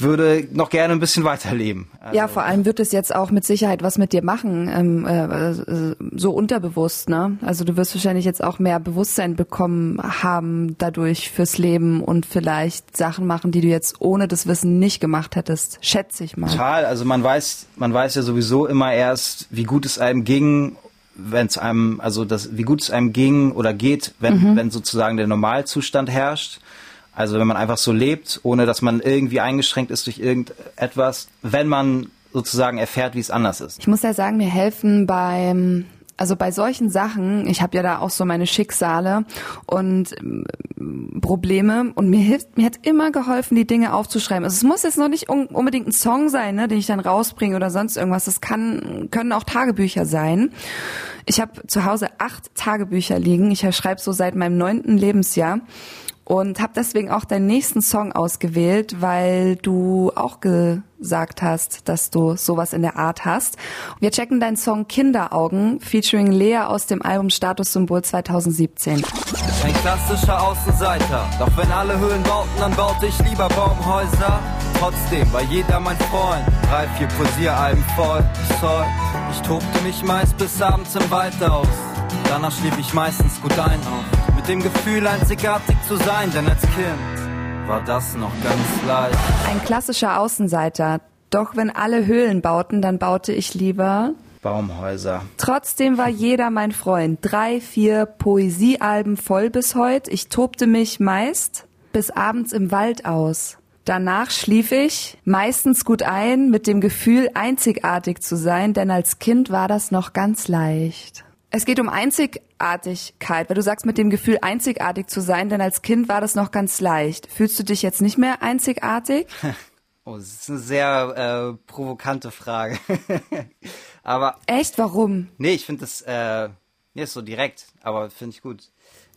würde noch gerne ein bisschen weiterleben. Also ja, vor allem wird es jetzt auch mit Sicherheit was mit dir machen, ähm, äh, äh, so unterbewusst. Ne? Also du wirst wahrscheinlich jetzt auch mehr Bewusstsein bekommen haben dadurch fürs Leben und vielleicht Sachen machen, die du jetzt ohne das Wissen nicht gemacht hättest. Schätze ich mal. Total. Also man weiß, man weiß ja sowieso immer erst, wie gut es einem ging wenn es einem, also das, wie gut es einem ging oder geht, wenn, mhm. wenn sozusagen der Normalzustand herrscht. Also wenn man einfach so lebt, ohne dass man irgendwie eingeschränkt ist durch irgendetwas, wenn man sozusagen erfährt, wie es anders ist. Ich muss ja sagen, mir helfen beim also bei solchen Sachen, ich habe ja da auch so meine Schicksale und ähm, Probleme und mir hilft, mir hat immer geholfen, die Dinge aufzuschreiben. Also es muss jetzt noch nicht un unbedingt ein Song sein, ne, den ich dann rausbringe oder sonst irgendwas. Das kann können auch Tagebücher sein. Ich habe zu Hause acht Tagebücher liegen. Ich schreibe so seit meinem neunten Lebensjahr und habe deswegen auch deinen nächsten Song ausgewählt, weil du auch gesagt hast, dass du sowas in der Art hast. Wir checken deinen Song Kinderaugen featuring Lea aus dem Album Statussymbol 2017. Ein klassischer Außenseiter, doch wenn alle Höhlen bauten, dann baute ich lieber Baumhäuser. Trotzdem war jeder mein Freund, drei, vier Posieralben voll. Zoll. Ich tobte mich meist bis abends im Wald aus. Danach schlief ich meistens gut ein auf dem Gefühl, einzigartig zu sein, denn als Kind war das noch ganz leicht. Ein klassischer Außenseiter. Doch wenn alle Höhlen bauten, dann baute ich lieber Baumhäuser. Trotzdem war jeder mein Freund. Drei, vier Poesiealben voll bis heute. Ich tobte mich meist bis abends im Wald aus. Danach schlief ich meistens gut ein mit dem Gefühl, einzigartig zu sein, denn als Kind war das noch ganz leicht. Es geht um Einzigartigkeit, weil du sagst mit dem Gefühl, einzigartig zu sein, denn als Kind war das noch ganz leicht. Fühlst du dich jetzt nicht mehr einzigartig? Oh, das ist eine sehr äh, provokante Frage. aber. Echt? Warum? Nee, ich finde das, äh, nee, ist so direkt, aber finde ich gut.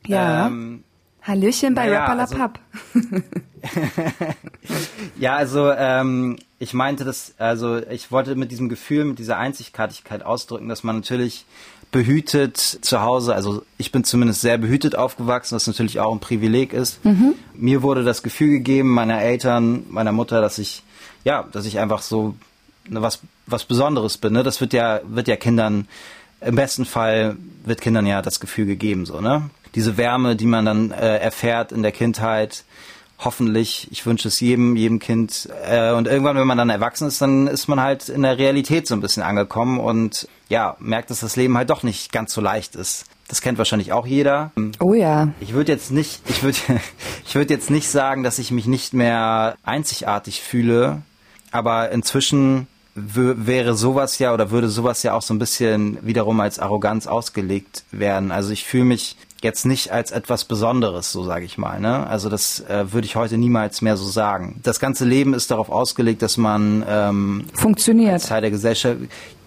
Ja. Ähm, Hallöchen bei naja, Rapper also, ja, also ähm, ich meinte das, also ich wollte mit diesem Gefühl, mit dieser Einzigartigkeit ausdrücken, dass man natürlich behütet zu Hause, also ich bin zumindest sehr behütet aufgewachsen, was natürlich auch ein Privileg ist. Mhm. Mir wurde das Gefühl gegeben, meiner Eltern, meiner Mutter, dass ich, ja, dass ich einfach so ne, was, was Besonderes bin. Ne? Das wird ja, wird ja Kindern, im besten Fall wird Kindern ja das Gefühl gegeben, so, ne? Diese Wärme, die man dann äh, erfährt in der Kindheit, hoffentlich, ich wünsche es jedem, jedem Kind. Äh, und irgendwann, wenn man dann erwachsen ist, dann ist man halt in der Realität so ein bisschen angekommen und ja, merkt, dass das Leben halt doch nicht ganz so leicht ist. Das kennt wahrscheinlich auch jeder. Oh ja. Ich würde jetzt nicht, ich würde, ich würde jetzt nicht sagen, dass ich mich nicht mehr einzigartig fühle, aber inzwischen wäre sowas ja oder würde sowas ja auch so ein bisschen wiederum als Arroganz ausgelegt werden. Also ich fühle mich jetzt nicht als etwas Besonderes, so sage ich mal. Ne? Also das äh, würde ich heute niemals mehr so sagen. Das ganze Leben ist darauf ausgelegt, dass man ähm, funktioniert als Teil der Gesellschaft.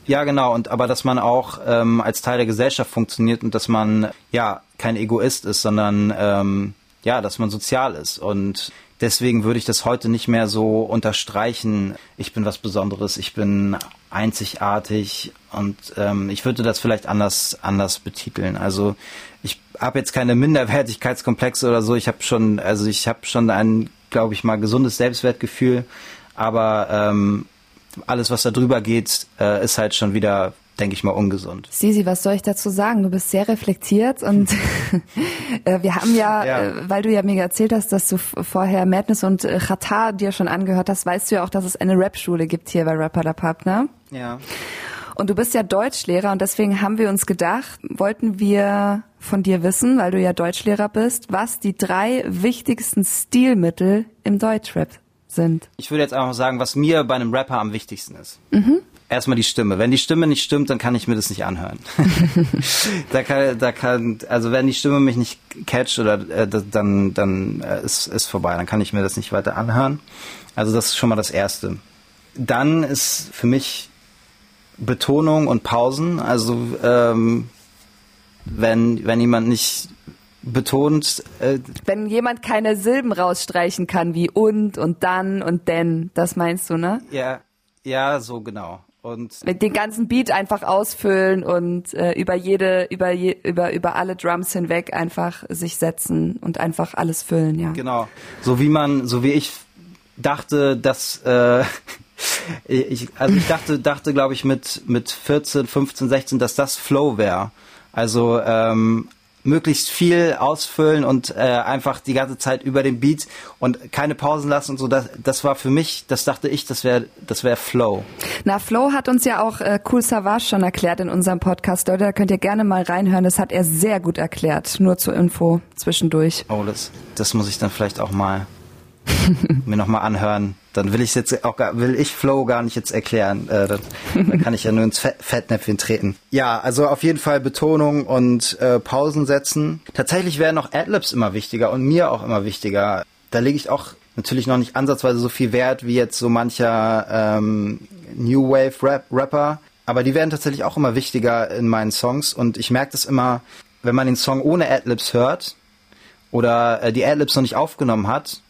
Ja, genau. Und aber dass man auch ähm, als Teil der Gesellschaft funktioniert und dass man ja kein Egoist ist, sondern ähm, ja, dass man sozial ist und deswegen würde ich das heute nicht mehr so unterstreichen. Ich bin was Besonderes, ich bin einzigartig und ähm, ich würde das vielleicht anders anders betiteln. Also ich habe jetzt keine Minderwertigkeitskomplexe oder so. Ich habe schon, also ich habe schon ein, glaube ich mal, gesundes Selbstwertgefühl, aber ähm, alles, was da drüber geht, äh, ist halt schon wieder denke ich mal, ungesund. Sisi, was soll ich dazu sagen? Du bist sehr reflektiert und äh, wir haben ja, ja. Äh, weil du ja mir erzählt hast, dass du vorher Madness und äh, Qatar dir schon angehört hast, weißt du ja auch, dass es eine Rap-Schule gibt hier bei Rapper der Pub, ne? Ja. Und du bist ja Deutschlehrer und deswegen haben wir uns gedacht, wollten wir von dir wissen, weil du ja Deutschlehrer bist, was die drei wichtigsten Stilmittel im Deutschrap sind. Ich würde jetzt einfach sagen, was mir bei einem Rapper am wichtigsten ist. Mhm erstmal die Stimme. Wenn die Stimme nicht stimmt, dann kann ich mir das nicht anhören. da kann, da kann, also wenn die Stimme mich nicht catcht oder äh, dann, dann äh, ist, ist vorbei. Dann kann ich mir das nicht weiter anhören. Also das ist schon mal das Erste. Dann ist für mich Betonung und Pausen. Also ähm, wenn, wenn jemand nicht betont. Äh, wenn jemand keine Silben rausstreichen kann, wie und und dann und denn, das meinst du, ne? Ja, ja, so genau. Und mit den ganzen Beat einfach ausfüllen und äh, über jede, über, je, über, über alle Drums hinweg einfach sich setzen und einfach alles füllen, ja. Genau. So wie man, so wie ich dachte, dass äh, ich, also ich dachte, dachte, glaube ich, mit, mit 14, 15, 16, dass das Flow wäre. Also ähm, möglichst viel ausfüllen und äh, einfach die ganze Zeit über den Beat und keine Pausen lassen und so. Das, das war für mich, das dachte ich, das wäre das wäre Flow. Na, Flow hat uns ja auch äh, Cool Savage schon erklärt in unserem Podcast. Leute, da könnt ihr gerne mal reinhören. Das hat er sehr gut erklärt. Nur zur Info zwischendurch. Oh, das, das muss ich dann vielleicht auch mal mir nochmal anhören. Dann will ich jetzt auch gar, will ich Flow gar nicht jetzt erklären. Äh, dann, dann kann ich ja nur ins Fettnäpfchen treten. Ja, also auf jeden Fall Betonung und äh, Pausen setzen. Tatsächlich wären noch Adlibs immer wichtiger und mir auch immer wichtiger. Da lege ich auch natürlich noch nicht ansatzweise so viel Wert wie jetzt so mancher ähm, New Wave Rap Rapper. Aber die werden tatsächlich auch immer wichtiger in meinen Songs und ich merke das immer, wenn man den Song ohne Adlibs hört oder äh, die Adlibs noch nicht aufgenommen hat,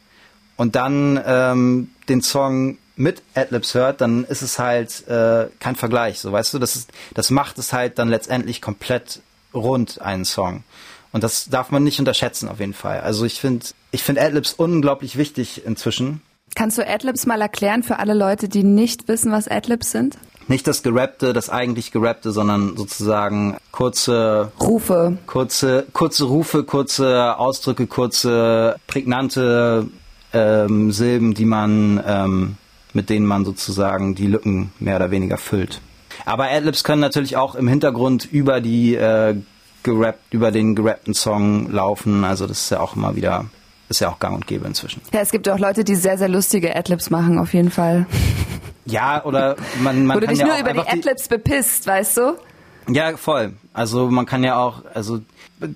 und dann ähm, den Song mit Adlibs hört, dann ist es halt äh, kein Vergleich. So weißt du, das ist, das macht es halt dann letztendlich komplett rund einen Song. Und das darf man nicht unterschätzen auf jeden Fall. Also ich finde, ich finde Adlibs unglaublich wichtig inzwischen. Kannst du Adlibs mal erklären für alle Leute, die nicht wissen, was Adlibs sind? Nicht das Gerappte, das eigentlich Gerappte, sondern sozusagen kurze Rufe. Kurze, kurze Rufe, kurze Ausdrücke, kurze prägnante ähm, Silben, die man ähm, mit denen man sozusagen die Lücken mehr oder weniger füllt. Aber Adlibs können natürlich auch im Hintergrund über die äh, gerappt, über den gerappten Song laufen. Also das ist ja auch immer wieder, ist ja auch gang und gäbe inzwischen. Ja, es gibt auch Leute, die sehr, sehr lustige Adlibs machen, auf jeden Fall. Ja, oder man, man Wo du kann dich ja nur über die- Adlibs bepisst, weißt du? Ja, voll. Also man kann ja auch, also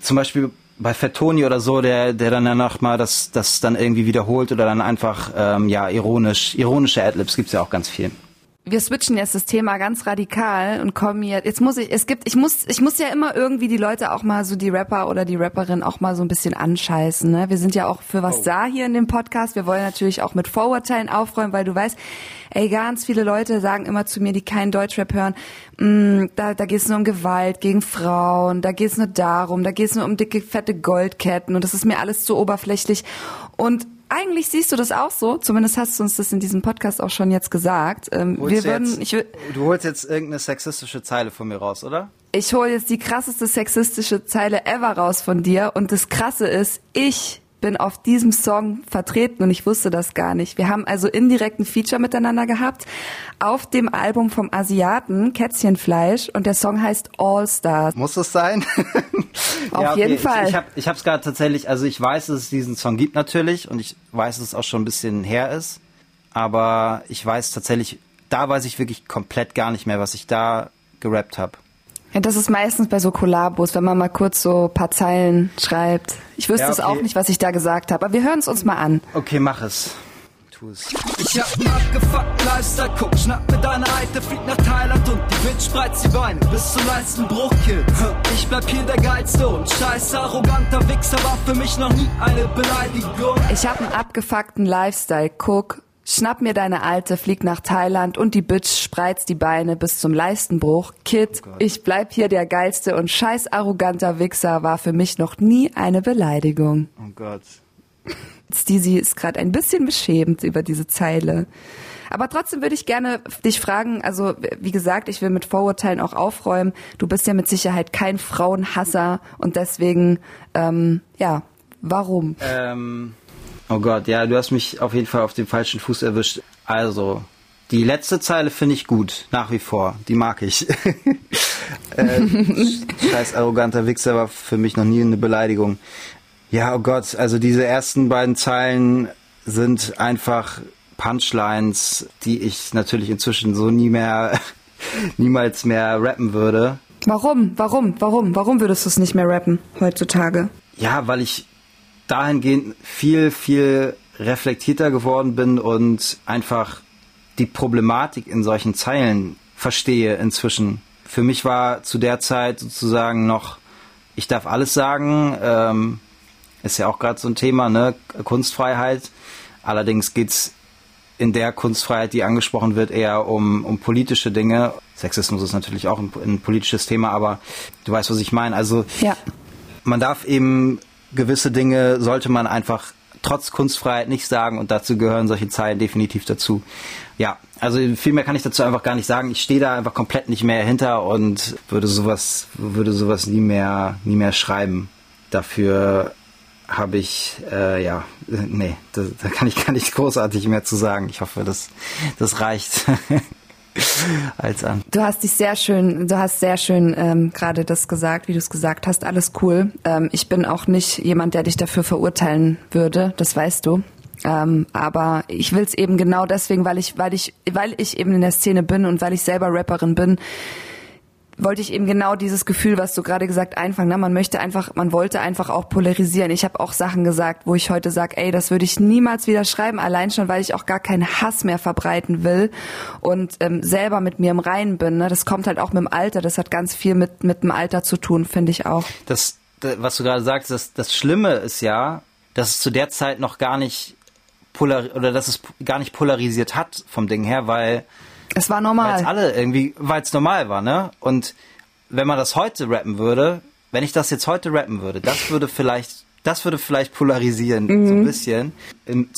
zum Beispiel bei Fettoni oder so, der, der dann danach mal das, das dann irgendwie wiederholt oder dann einfach, ähm, ja, ironisch, ironische Adlibs gibt's ja auch ganz viel. Wir switchen jetzt das Thema ganz radikal und kommen jetzt, jetzt muss ich, es gibt, ich muss, ich muss ja immer irgendwie die Leute auch mal so die Rapper oder die Rapperin auch mal so ein bisschen anscheißen, ne? Wir sind ja auch für was da hier in dem Podcast. Wir wollen natürlich auch mit Vorurteilen aufräumen, weil du weißt, ey, ganz viele Leute sagen immer zu mir, die keinen Deutschrap hören, mm, da, da geht es nur um Gewalt gegen Frauen, da geht es nur darum, da geht es nur um dicke, fette Goldketten und das ist mir alles zu oberflächlich und eigentlich siehst du das auch so, zumindest hast du uns das in diesem Podcast auch schon jetzt gesagt. Ähm, wir würden, jetzt, ich, du holst jetzt irgendeine sexistische Zeile von mir raus, oder? ich hole jetzt die krasseste sexistische Zeile ever raus von dir und das Krasse ist, ich bin auf diesem Song vertreten und ich wusste das gar nicht. Wir haben also indirekt ein Feature miteinander gehabt auf dem Album vom Asiaten Kätzchenfleisch und der Song heißt All Stars. Muss es sein? Auf jeden Fall. Ich, ich habe ich hab's gerade tatsächlich, also ich weiß, dass es diesen Song gibt natürlich und ich weiß, dass es auch schon ein bisschen her ist, aber ich weiß tatsächlich, da weiß ich wirklich komplett gar nicht mehr, was ich da gerappt habe. Ja, das ist meistens bei so Kollabos, wenn man mal kurz so ein paar Zeilen schreibt. Ich wüsste Ja, es okay. auch nicht, was ich da gesagt habe, aber wir hören es uns mal an. Okay, mach es. Tu es. Ich hab einen abgefuckten Lifestyle, guck, schnapp mir deine Alte, flieg nach Thailand und die Bitch spreizt die Beine bis zum letzten Bruch, Kid. Ich bleib hier der Geilste und scheiß arroganter Wichser war für mich noch nie eine Beleidigung. Ich hab einen abgefuckten Lifestyle, guck. Schnapp mir deine Alte, flieg nach Thailand und die Bitch spreizt die Beine bis zum Leistenbruch. Kid, ich bleib hier der geilste und scheiß arroganter Wichser war für mich noch nie eine Beleidigung. Oh Gott. Steezy ist gerade ein bisschen beschämt über diese Zeile. Aber trotzdem würde ich gerne dich fragen, also wie gesagt, ich will mit Vorurteilen auch aufräumen. Du bist ja mit Sicherheit kein Frauenhasser und deswegen, ähm, ja, warum? Ähm, oh Gott, ja, du hast mich auf jeden Fall auf den falschen Fuß erwischt. Also, die letzte Zeile finde ich gut, nach wie vor. Die mag ich. äh, scheiß arroganter Wichser war für mich noch nie eine Beleidigung. Ja, oh Gott, also diese ersten beiden Zeilen sind einfach Punchlines, die ich natürlich inzwischen so nie mehr, niemals mehr rappen würde. Warum? Warum? Warum? Warum würdest du es nicht mehr rappen heutzutage? Ja, weil ich dahingehend viel, viel reflektierter geworden bin und einfach die Problematik in solchen Zeilen verstehe inzwischen. Für mich war zu der Zeit sozusagen noch, ich darf alles sagen, ähm, ist ja auch gerade so ein Thema, ne? Kunstfreiheit. Allerdings geht's in der Kunstfreiheit, die angesprochen wird, eher um, um politische Dinge. Sexismus ist natürlich auch ein, ein politisches Thema, aber du weißt, was ich meine. Also Ja. man darf eben gewisse Dinge, sollte man einfach trotz Kunstfreiheit nicht sagen und dazu gehören solche Zeilen definitiv dazu. Ja, also viel mehr kann ich dazu einfach gar nicht sagen. Ich stehe da einfach komplett nicht mehr hinter und würde sowas, würde sowas nie mehr, nie mehr schreiben. Dafür habe ich, äh, ja, nee, da, da kann ich gar nicht großartig mehr zu sagen. Ich hoffe, das, das reicht als an. Du hast dich sehr schön, du hast sehr schön ähm, gerade das gesagt, wie du es gesagt hast. Alles cool. Ähm, ich bin auch nicht jemand, der dich dafür verurteilen würde. Das weißt du. Ähm, aber ich will es eben genau deswegen, weil ich, weil ich, weil ich eben in der Szene bin und weil ich selber Rapperin bin, wollte ich eben genau dieses Gefühl, was du gerade gesagt, einfangen. Ne? Man möchte einfach, man wollte einfach auch polarisieren. Ich habe auch Sachen gesagt, wo ich heute sage, ey, das würde ich niemals wieder schreiben, allein schon, weil ich auch gar keinen Hass mehr verbreiten will und ähm, selber mit mir im Reinen bin. Ne? Das kommt halt auch mit dem Alter. Das hat ganz viel mit mit dem Alter zu tun, finde ich auch. das, was du gerade sagst, das, das Schlimme ist ja, dass es zu der Zeit noch gar nicht polar oder dass es gar nicht polarisiert hat vom Ding her, weil Es war weil normal. es alle irgendwie, weil es normal war, ne? Und wenn man das heute rappen würde, wenn ich das jetzt heute rappen würde, das würde vielleicht, das würde vielleicht polarisieren, so ein bisschen. In,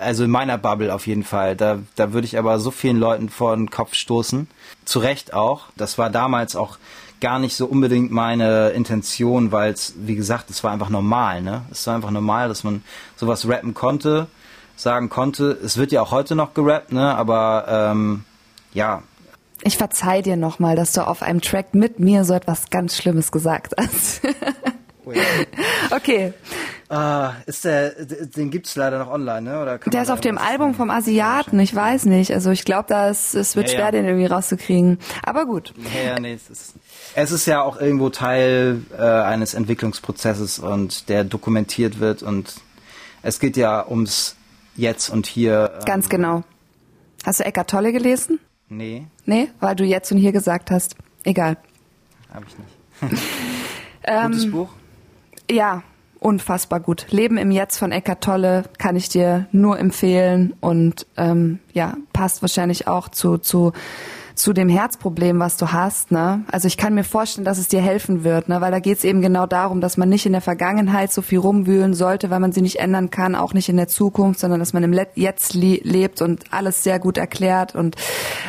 also in meiner Bubble auf jeden Fall. Da, da würde ich aber so vielen Leuten vor den Kopf stoßen. Zu Recht auch. Das war damals auch gar nicht so unbedingt meine Intention, weil es, wie gesagt, es war einfach normal, ne? Es war einfach normal, dass man sowas rappen konnte. sagen konnte. Es wird ja auch heute noch gerappt, ne? Aber ähm, ja. Ich verzeih dir nochmal, dass du auf einem Track mit mir so etwas ganz Schlimmes gesagt hast. oh. Okay. Uh, ist der, den gibt's leider noch online, ne? Oder der ist auf dem Album vom Asiaten, ich weiß nicht. Also ich glaube, es wird ja, schwer, ja. den irgendwie rauszukriegen. Aber gut. Ja, ja nee, es ist, es ist ja auch irgendwo Teil äh, eines Entwicklungsprozesses und der dokumentiert wird und es geht ja ums Jetzt und Hier. Ähm, Ganz genau. Hast du Eckart Tolle gelesen? Nee. Nee, weil du Jetzt und Hier gesagt hast. Egal. Hab ich nicht. Gutes ähm, Buch? Ja, unfassbar gut. Leben im Jetzt von Eckart Tolle kann ich dir nur empfehlen und ähm, ja, passt wahrscheinlich auch zu, zu zu dem Herzproblem, was du hast. Ne? Also ich kann mir vorstellen, dass es dir helfen wird, ne? weil da geht es eben genau darum, dass man nicht in der Vergangenheit so viel rumwühlen sollte, weil man sie nicht ändern kann, auch nicht in der Zukunft, sondern dass man im Jetzt lebt und alles sehr gut erklärt. Und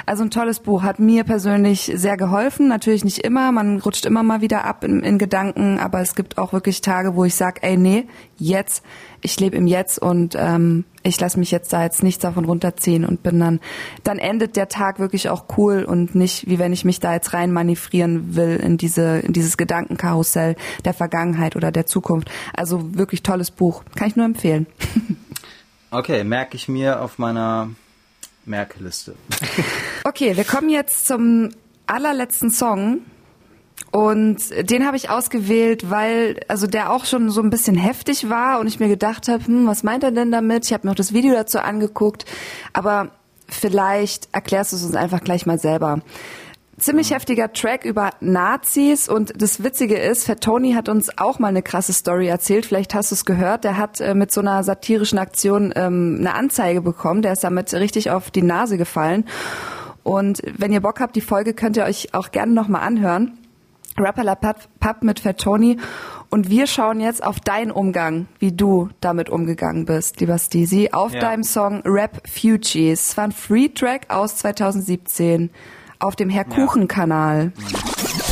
also ein tolles Buch hat mir persönlich sehr geholfen. Natürlich nicht immer, man rutscht immer mal wieder ab in, in Gedanken, aber es gibt auch wirklich Tage, wo ich sage, ey nee, jetzt ich lebe im Jetzt und ähm, ich lasse mich jetzt da jetzt nichts davon runterziehen und bin dann, dann endet der Tag wirklich auch cool und nicht, wie wenn ich mich da jetzt rein manövrieren will in diese, in dieses Gedankenkarussell der Vergangenheit oder der Zukunft. Also wirklich tolles Buch. Kann ich nur empfehlen. Okay, merke ich mir auf meiner Merkeliste. okay, wir kommen jetzt zum allerletzten Song. Und den habe ich ausgewählt, weil also der auch schon so ein bisschen heftig war und ich mir gedacht habe, hm, was meint er denn damit? Ich habe mir auch das Video dazu angeguckt, aber vielleicht erklärst du es uns einfach gleich mal selber. Ziemlich heftiger Track über Nazis und das Witzige ist, Fat Tony hat uns auch mal eine krasse Story erzählt. Vielleicht hast du es gehört. Der hat äh, mit so einer satirischen Aktion ähm, eine Anzeige bekommen. Der ist damit richtig auf die Nase gefallen. Und wenn ihr Bock habt, die Folge könnt ihr euch auch gerne nochmal anhören. Rapper La Pub mit Fat Tony. Und wir schauen jetzt auf deinen Umgang, wie du damit umgegangen bist, lieber Steezy, auf ja. deinem Song Rap Fugees. Es war ein Free-Track aus 2017 auf dem Herr Kuchen-Kanal.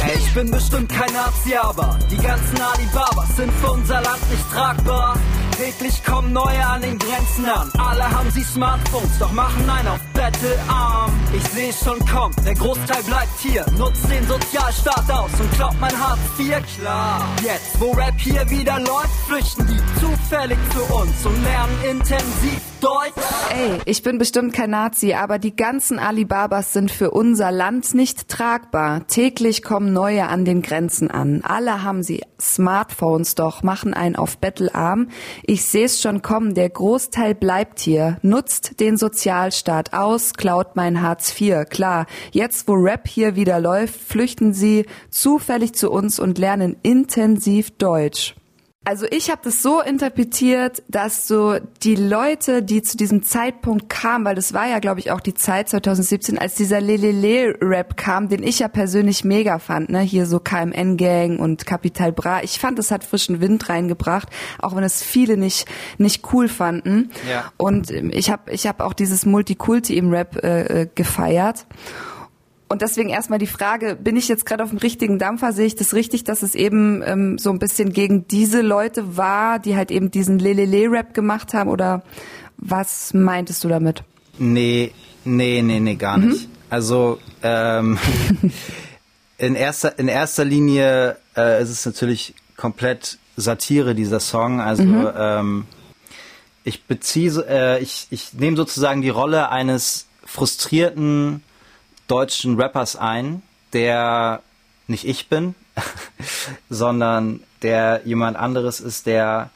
Hey, ich bin bestimmt kein Nazi, aber die ganzen Alibabas sind für unser Land nicht tragbar. Täglich kommen neue an den Grenzen an. Alle haben sie Smartphones, doch machen einen auf Bettelarm. Ich sehe schon kommen, der Großteil bleibt hier. Nutzt den Sozialstaat aus und klaut mein Hartz IV. Klar, jetzt wo Rap hier wieder läuft, flüchten die zufällig zu uns und lernen intensiv Deutsch. Ey, ich bin bestimmt kein Nazi, aber die ganzen Alibabas sind für unser Land nicht tragbar. Täglich kommen neue an den Grenzen an. Alle haben sie Smartphones, doch machen einen auf Bettelarm. Ich seh's schon kommen, der Großteil bleibt hier, nutzt den Sozialstaat aus, klaut mein Hartz IV. Klar, jetzt wo Rap hier wieder läuft, flüchten sie zufällig zu uns und lernen intensiv Deutsch. Also ich habe das so interpretiert, dass so die Leute, die zu diesem Zeitpunkt kamen, weil das war ja, glaube ich, auch die Zeit 2017, als dieser Lelele-Rap kam, den ich ja persönlich mega fand, ne? Hier so KMN-Gang und Capital Bra. Ich fand, es hat frischen Wind reingebracht, auch wenn es viele nicht nicht cool fanden. Ja. Und ich habe ich hab auch dieses Multikulti im Rap äh, äh gefeiert. Und deswegen erstmal die Frage, bin ich jetzt gerade auf dem richtigen Dampfer? Sehe ich das richtig, dass es eben ähm, so ein bisschen gegen diese Leute war, die halt eben diesen Lelele-Rap gemacht haben? Oder was meintest du damit? Nee, nee, nee, nee, gar mhm. nicht. Also ähm, in, erster, in erster Linie äh, ist es natürlich komplett Satire, dieser Song. Also mhm. ähm, ich beziehe, äh, ich, ich nehme sozusagen die Rolle eines frustrierten deutschen Rappers ein, der nicht ich bin, sondern der jemand anderes ist, der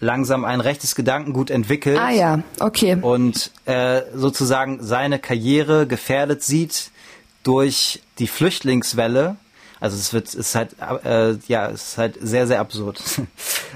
langsam ein rechtes Gedankengut entwickelt. Ah ja, okay. Und äh, sozusagen seine Karriere gefährdet sieht durch die Flüchtlingswelle also es wird, ist halt, äh, ja, es ist halt sehr, sehr absurd.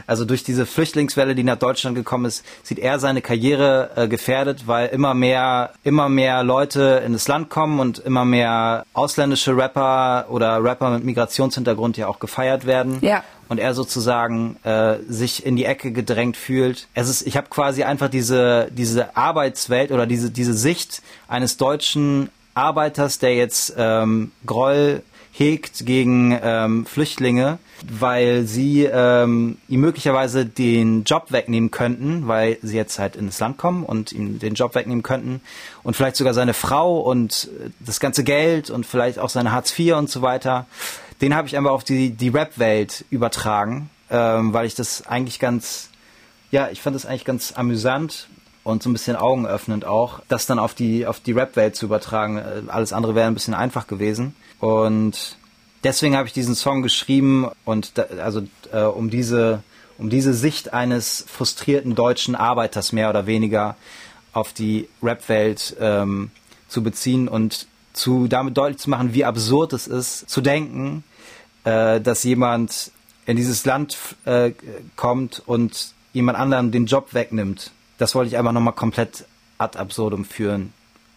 Also durch diese Flüchtlingswelle, die nach Deutschland gekommen ist, sieht er seine Karriere äh, gefährdet, weil immer mehr, immer mehr Leute in das Land kommen und immer mehr ausländische Rapper oder Rapper mit Migrationshintergrund ja auch gefeiert werden. Ja und er sozusagen äh, sich in die Ecke gedrängt fühlt. Es ist, ich habe quasi einfach diese diese Arbeitswelt oder diese diese Sicht eines deutschen Arbeiters, der jetzt ähm, Groll hegt gegen ähm, Flüchtlinge, weil sie ähm, ihm möglicherweise den Job wegnehmen könnten, weil sie jetzt halt ins Land kommen und ihm den Job wegnehmen könnten und vielleicht sogar seine Frau und das ganze Geld und vielleicht auch seine Hartz IV und so weiter. Den habe ich einfach auf die, die Rap-Welt übertragen, ähm, weil ich das eigentlich ganz, ja, ich fand das eigentlich ganz amüsant und so ein bisschen augenöffnend auch, das dann auf die, auf die Rap-Welt zu übertragen. Äh, alles andere wäre ein bisschen einfach gewesen. Und deswegen habe ich diesen Song geschrieben und da, also äh, um diese um diese Sicht eines frustrierten deutschen Arbeiters mehr oder weniger auf die Rap-Welt ähm, zu beziehen und zu damit deutlich zu machen, wie absurd es ist, zu denken, äh, dass jemand in dieses Land äh, kommt und jemand anderem den Job wegnimmt. Das wollte ich einfach nochmal komplett ad absurdum führen.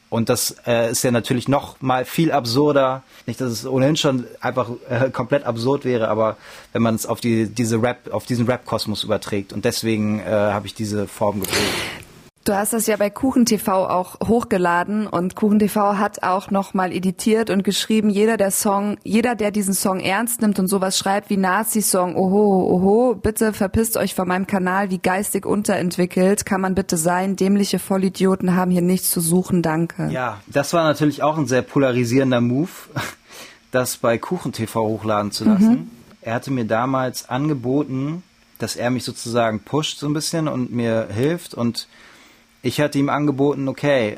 Und das äh, ist ja natürlich noch mal viel absurder. Nicht, dass es ohnehin schon einfach äh, komplett absurd wäre, aber wenn man es auf die, diese Rap, auf diesen Rap-Kosmos überträgt. Und deswegen äh, habe ich diese Form gewählt. Du hast das ja bei KuchenTV auch hochgeladen und KuchenTV hat auch nochmal editiert und geschrieben, jeder der Song, jeder, der diesen Song ernst nimmt und sowas schreibt wie Nazi-Song, oho, oho, bitte verpisst euch von meinem Kanal, wie geistig unterentwickelt, kann man bitte sein, dämliche Vollidioten haben hier nichts zu suchen, danke. Ja, das war natürlich auch ein sehr polarisierender Move, das bei KuchenTV hochladen zu lassen. Mhm. Er hatte mir damals angeboten, dass er mich sozusagen pusht so ein bisschen und mir hilft und ich hatte ihm angeboten, okay,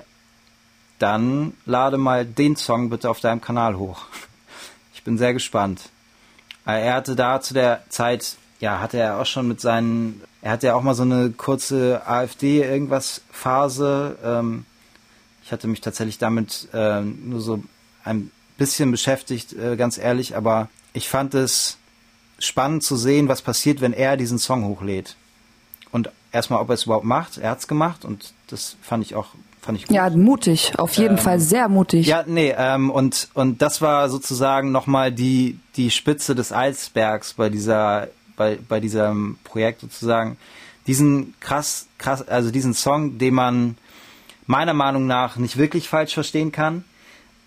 dann lade mal den Song bitte auf deinem Kanal hoch. Ich bin sehr gespannt. Er hatte da zu der Zeit, ja, hatte er auch schon mit seinen, er hatte ja auch mal so eine kurze AfD-Irgendwas-Phase. Ähm, ich hatte mich tatsächlich damit äh, nur so ein bisschen beschäftigt, äh, ganz ehrlich, aber ich fand es spannend zu sehen, was passiert, wenn er diesen Song hochlädt. Erstmal, ob er es überhaupt macht. Er hat es gemacht und das fand ich auch fand ich gut. Ja, mutig, auf jeden ähm, Fall sehr mutig. Ja, nee, ähm, und und das war sozusagen nochmal die die Spitze des Eisbergs bei dieser bei bei diesem Projekt sozusagen. Diesen krass krass also diesen Song, den man meiner Meinung nach nicht wirklich falsch verstehen kann.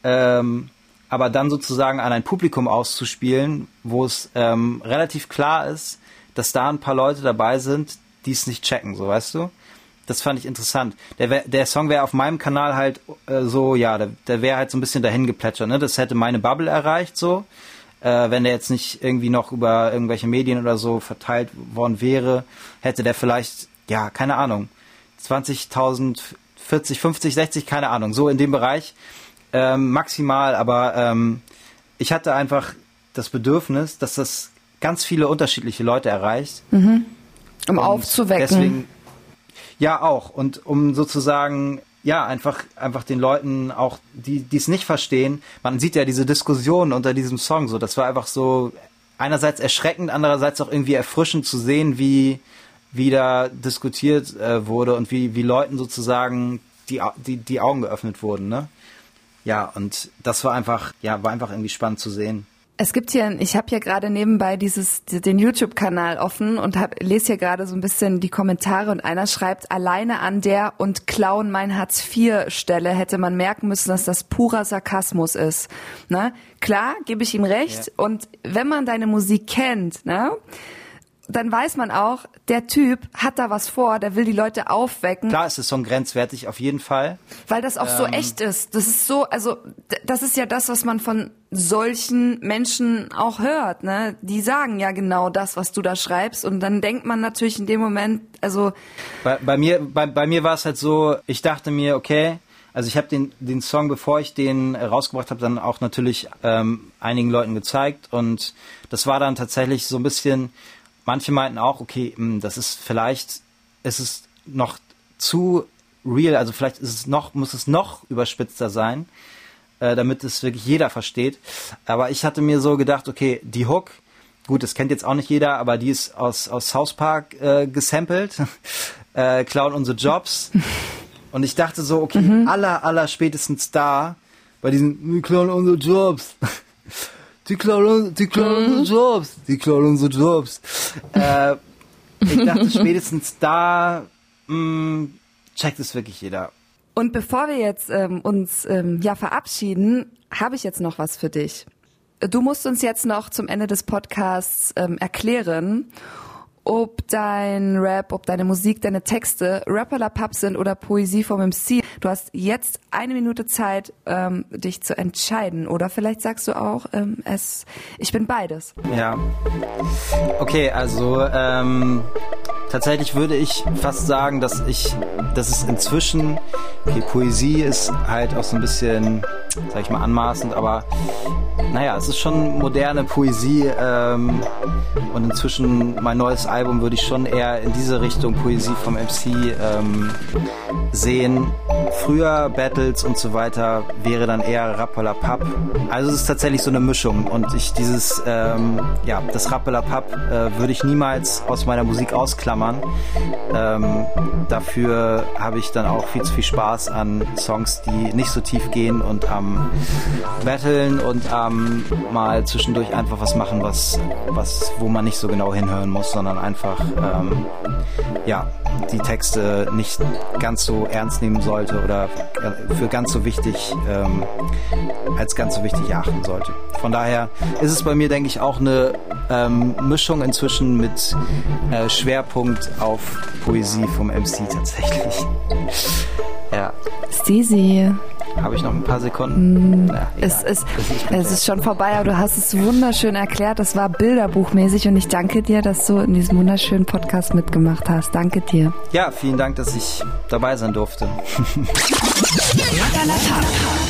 Ähm, aber dann sozusagen an ein Publikum auszuspielen, wo es ähm, relativ klar ist, dass da ein paar Leute dabei sind, die es nicht checken, so weißt du? Das fand ich interessant. Der, der Song wäre auf meinem Kanal halt äh, so, ja, der, der wäre halt so ein bisschen dahin geplätschert, ne? Das hätte meine Bubble erreicht, so. Äh, wenn der jetzt nicht irgendwie noch über irgendwelche Medien oder so verteilt worden wäre, hätte der vielleicht, ja, keine Ahnung, 20.000, 40, 50, 60, keine Ahnung, so in dem Bereich ähm, maximal, aber ähm, ich hatte einfach das Bedürfnis, dass das ganz viele unterschiedliche Leute erreicht. Mhm. Um und aufzuwecken. Deswegen, ja, auch. Und um sozusagen, ja, einfach, einfach den Leuten auch, die, die es nicht verstehen, man sieht ja diese Diskussion unter diesem Song so, das war einfach so einerseits erschreckend, andererseits auch irgendwie erfrischend zu sehen, wie, wie da diskutiert äh, wurde und wie, wie Leuten sozusagen die, die, die Augen geöffnet wurden, ne? Ja, und das war einfach, ja, war einfach irgendwie spannend zu sehen. Es gibt hier, ich habe hier gerade nebenbei dieses den YouTube-Kanal offen und hab, lese hier gerade so ein bisschen die Kommentare und einer schreibt, alleine an der und klauen mein Hartz IV Stelle hätte man merken müssen, dass das purer Sarkasmus ist. Ne? Klar, gebe ich ihm recht. Ja. Und wenn man deine Musik kennt, ne? Dann weiß man auch, der Typ hat da was vor, der will die Leute aufwecken. Klar ist es so grenzwertig, auf jeden Fall. Weil das auch ähm. so echt ist. Das ist so, also das ist ja das, was man von solchen Menschen auch hört. Ne? Die sagen ja genau das, was du da schreibst. Und dann denkt man natürlich in dem Moment, also... Bei, bei mir, bei, bei mir war es halt so, ich dachte mir, okay, also ich habe den, den Song, bevor ich den rausgebracht habe, dann auch natürlich ähm, einigen Leuten gezeigt. Und das war dann tatsächlich so ein bisschen manche meinten auch, okay, hm, das ist vielleicht, ist es noch zu real, also vielleicht ist es noch, muss es noch überspitzter sein, äh, damit es wirklich jeder versteht. Aber ich hatte mir so gedacht, okay, die Hook, gut, das kennt jetzt auch nicht jeder, aber die ist aus, aus South Park äh, gesampelt, äh, klauen unsere Jobs. Und ich dachte so, okay, mhm. aller, aller spätestens da, bei diesen, wir klauen unsere Jobs. Die klauen, die klauen mhm. unsere Jobs, die klauen unsere Jobs. Äh, ich dachte spätestens da mh, mm, checkt es wirklich jeder. Und bevor wir jetzt ähm, uns ähm, ja verabschieden, habe ich jetzt noch was für dich. du musst uns jetzt noch zum Ende des Podcasts ähm, erklären, ob dein Rap, ob deine Musik, deine Texte Rapper Pub sind oder Poesie vom MC. Du hast jetzt eine Minute Zeit, ähm, dich zu entscheiden. Oder vielleicht sagst du auch, ähm, es, ich bin beides. Ja. Okay, also ähm, tatsächlich würde ich fast sagen, dass ich, dass es inzwischen, okay, Poesie ist halt auch so ein bisschen, sag ich mal, anmaßend, aber naja, es ist schon moderne Poesie ähm, und inzwischen mein neues Album würde ich schon eher in diese Richtung Poesie vom MC ähm, sehen. Früher Battles und so weiter wäre dann eher Rappalapap. Also es ist tatsächlich so eine Mischung und ich dieses, ähm, ja, das Rappalapap äh, würde ich niemals aus meiner Musik ausklammern. Ähm, dafür habe ich dann auch viel zu viel Spaß an Songs, die nicht so tief gehen und am Battlen und am mal zwischendurch einfach was machen, was, was, wo man nicht so genau hinhören muss, sondern einfach, ähm, ja, die Texte nicht ganz so ernst nehmen sollte oder für ganz so wichtig, ähm, als ganz so wichtig erachten sollte. Von daher ist es bei mir, denke ich, auch eine ähm, Mischung inzwischen mit äh, Schwerpunkt auf Poesie vom MC tatsächlich. ja. Stisi. Habe ich noch ein paar Sekunden? Mm, ja, es, ist, es ist schon vorbei, aber du hast es wunderschön erklärt. Das war bilderbuchmäßig und ich danke dir, dass du in diesem wunderschönen Podcast mitgemacht hast. Danke dir. Ja, vielen Dank, dass ich dabei sein durfte.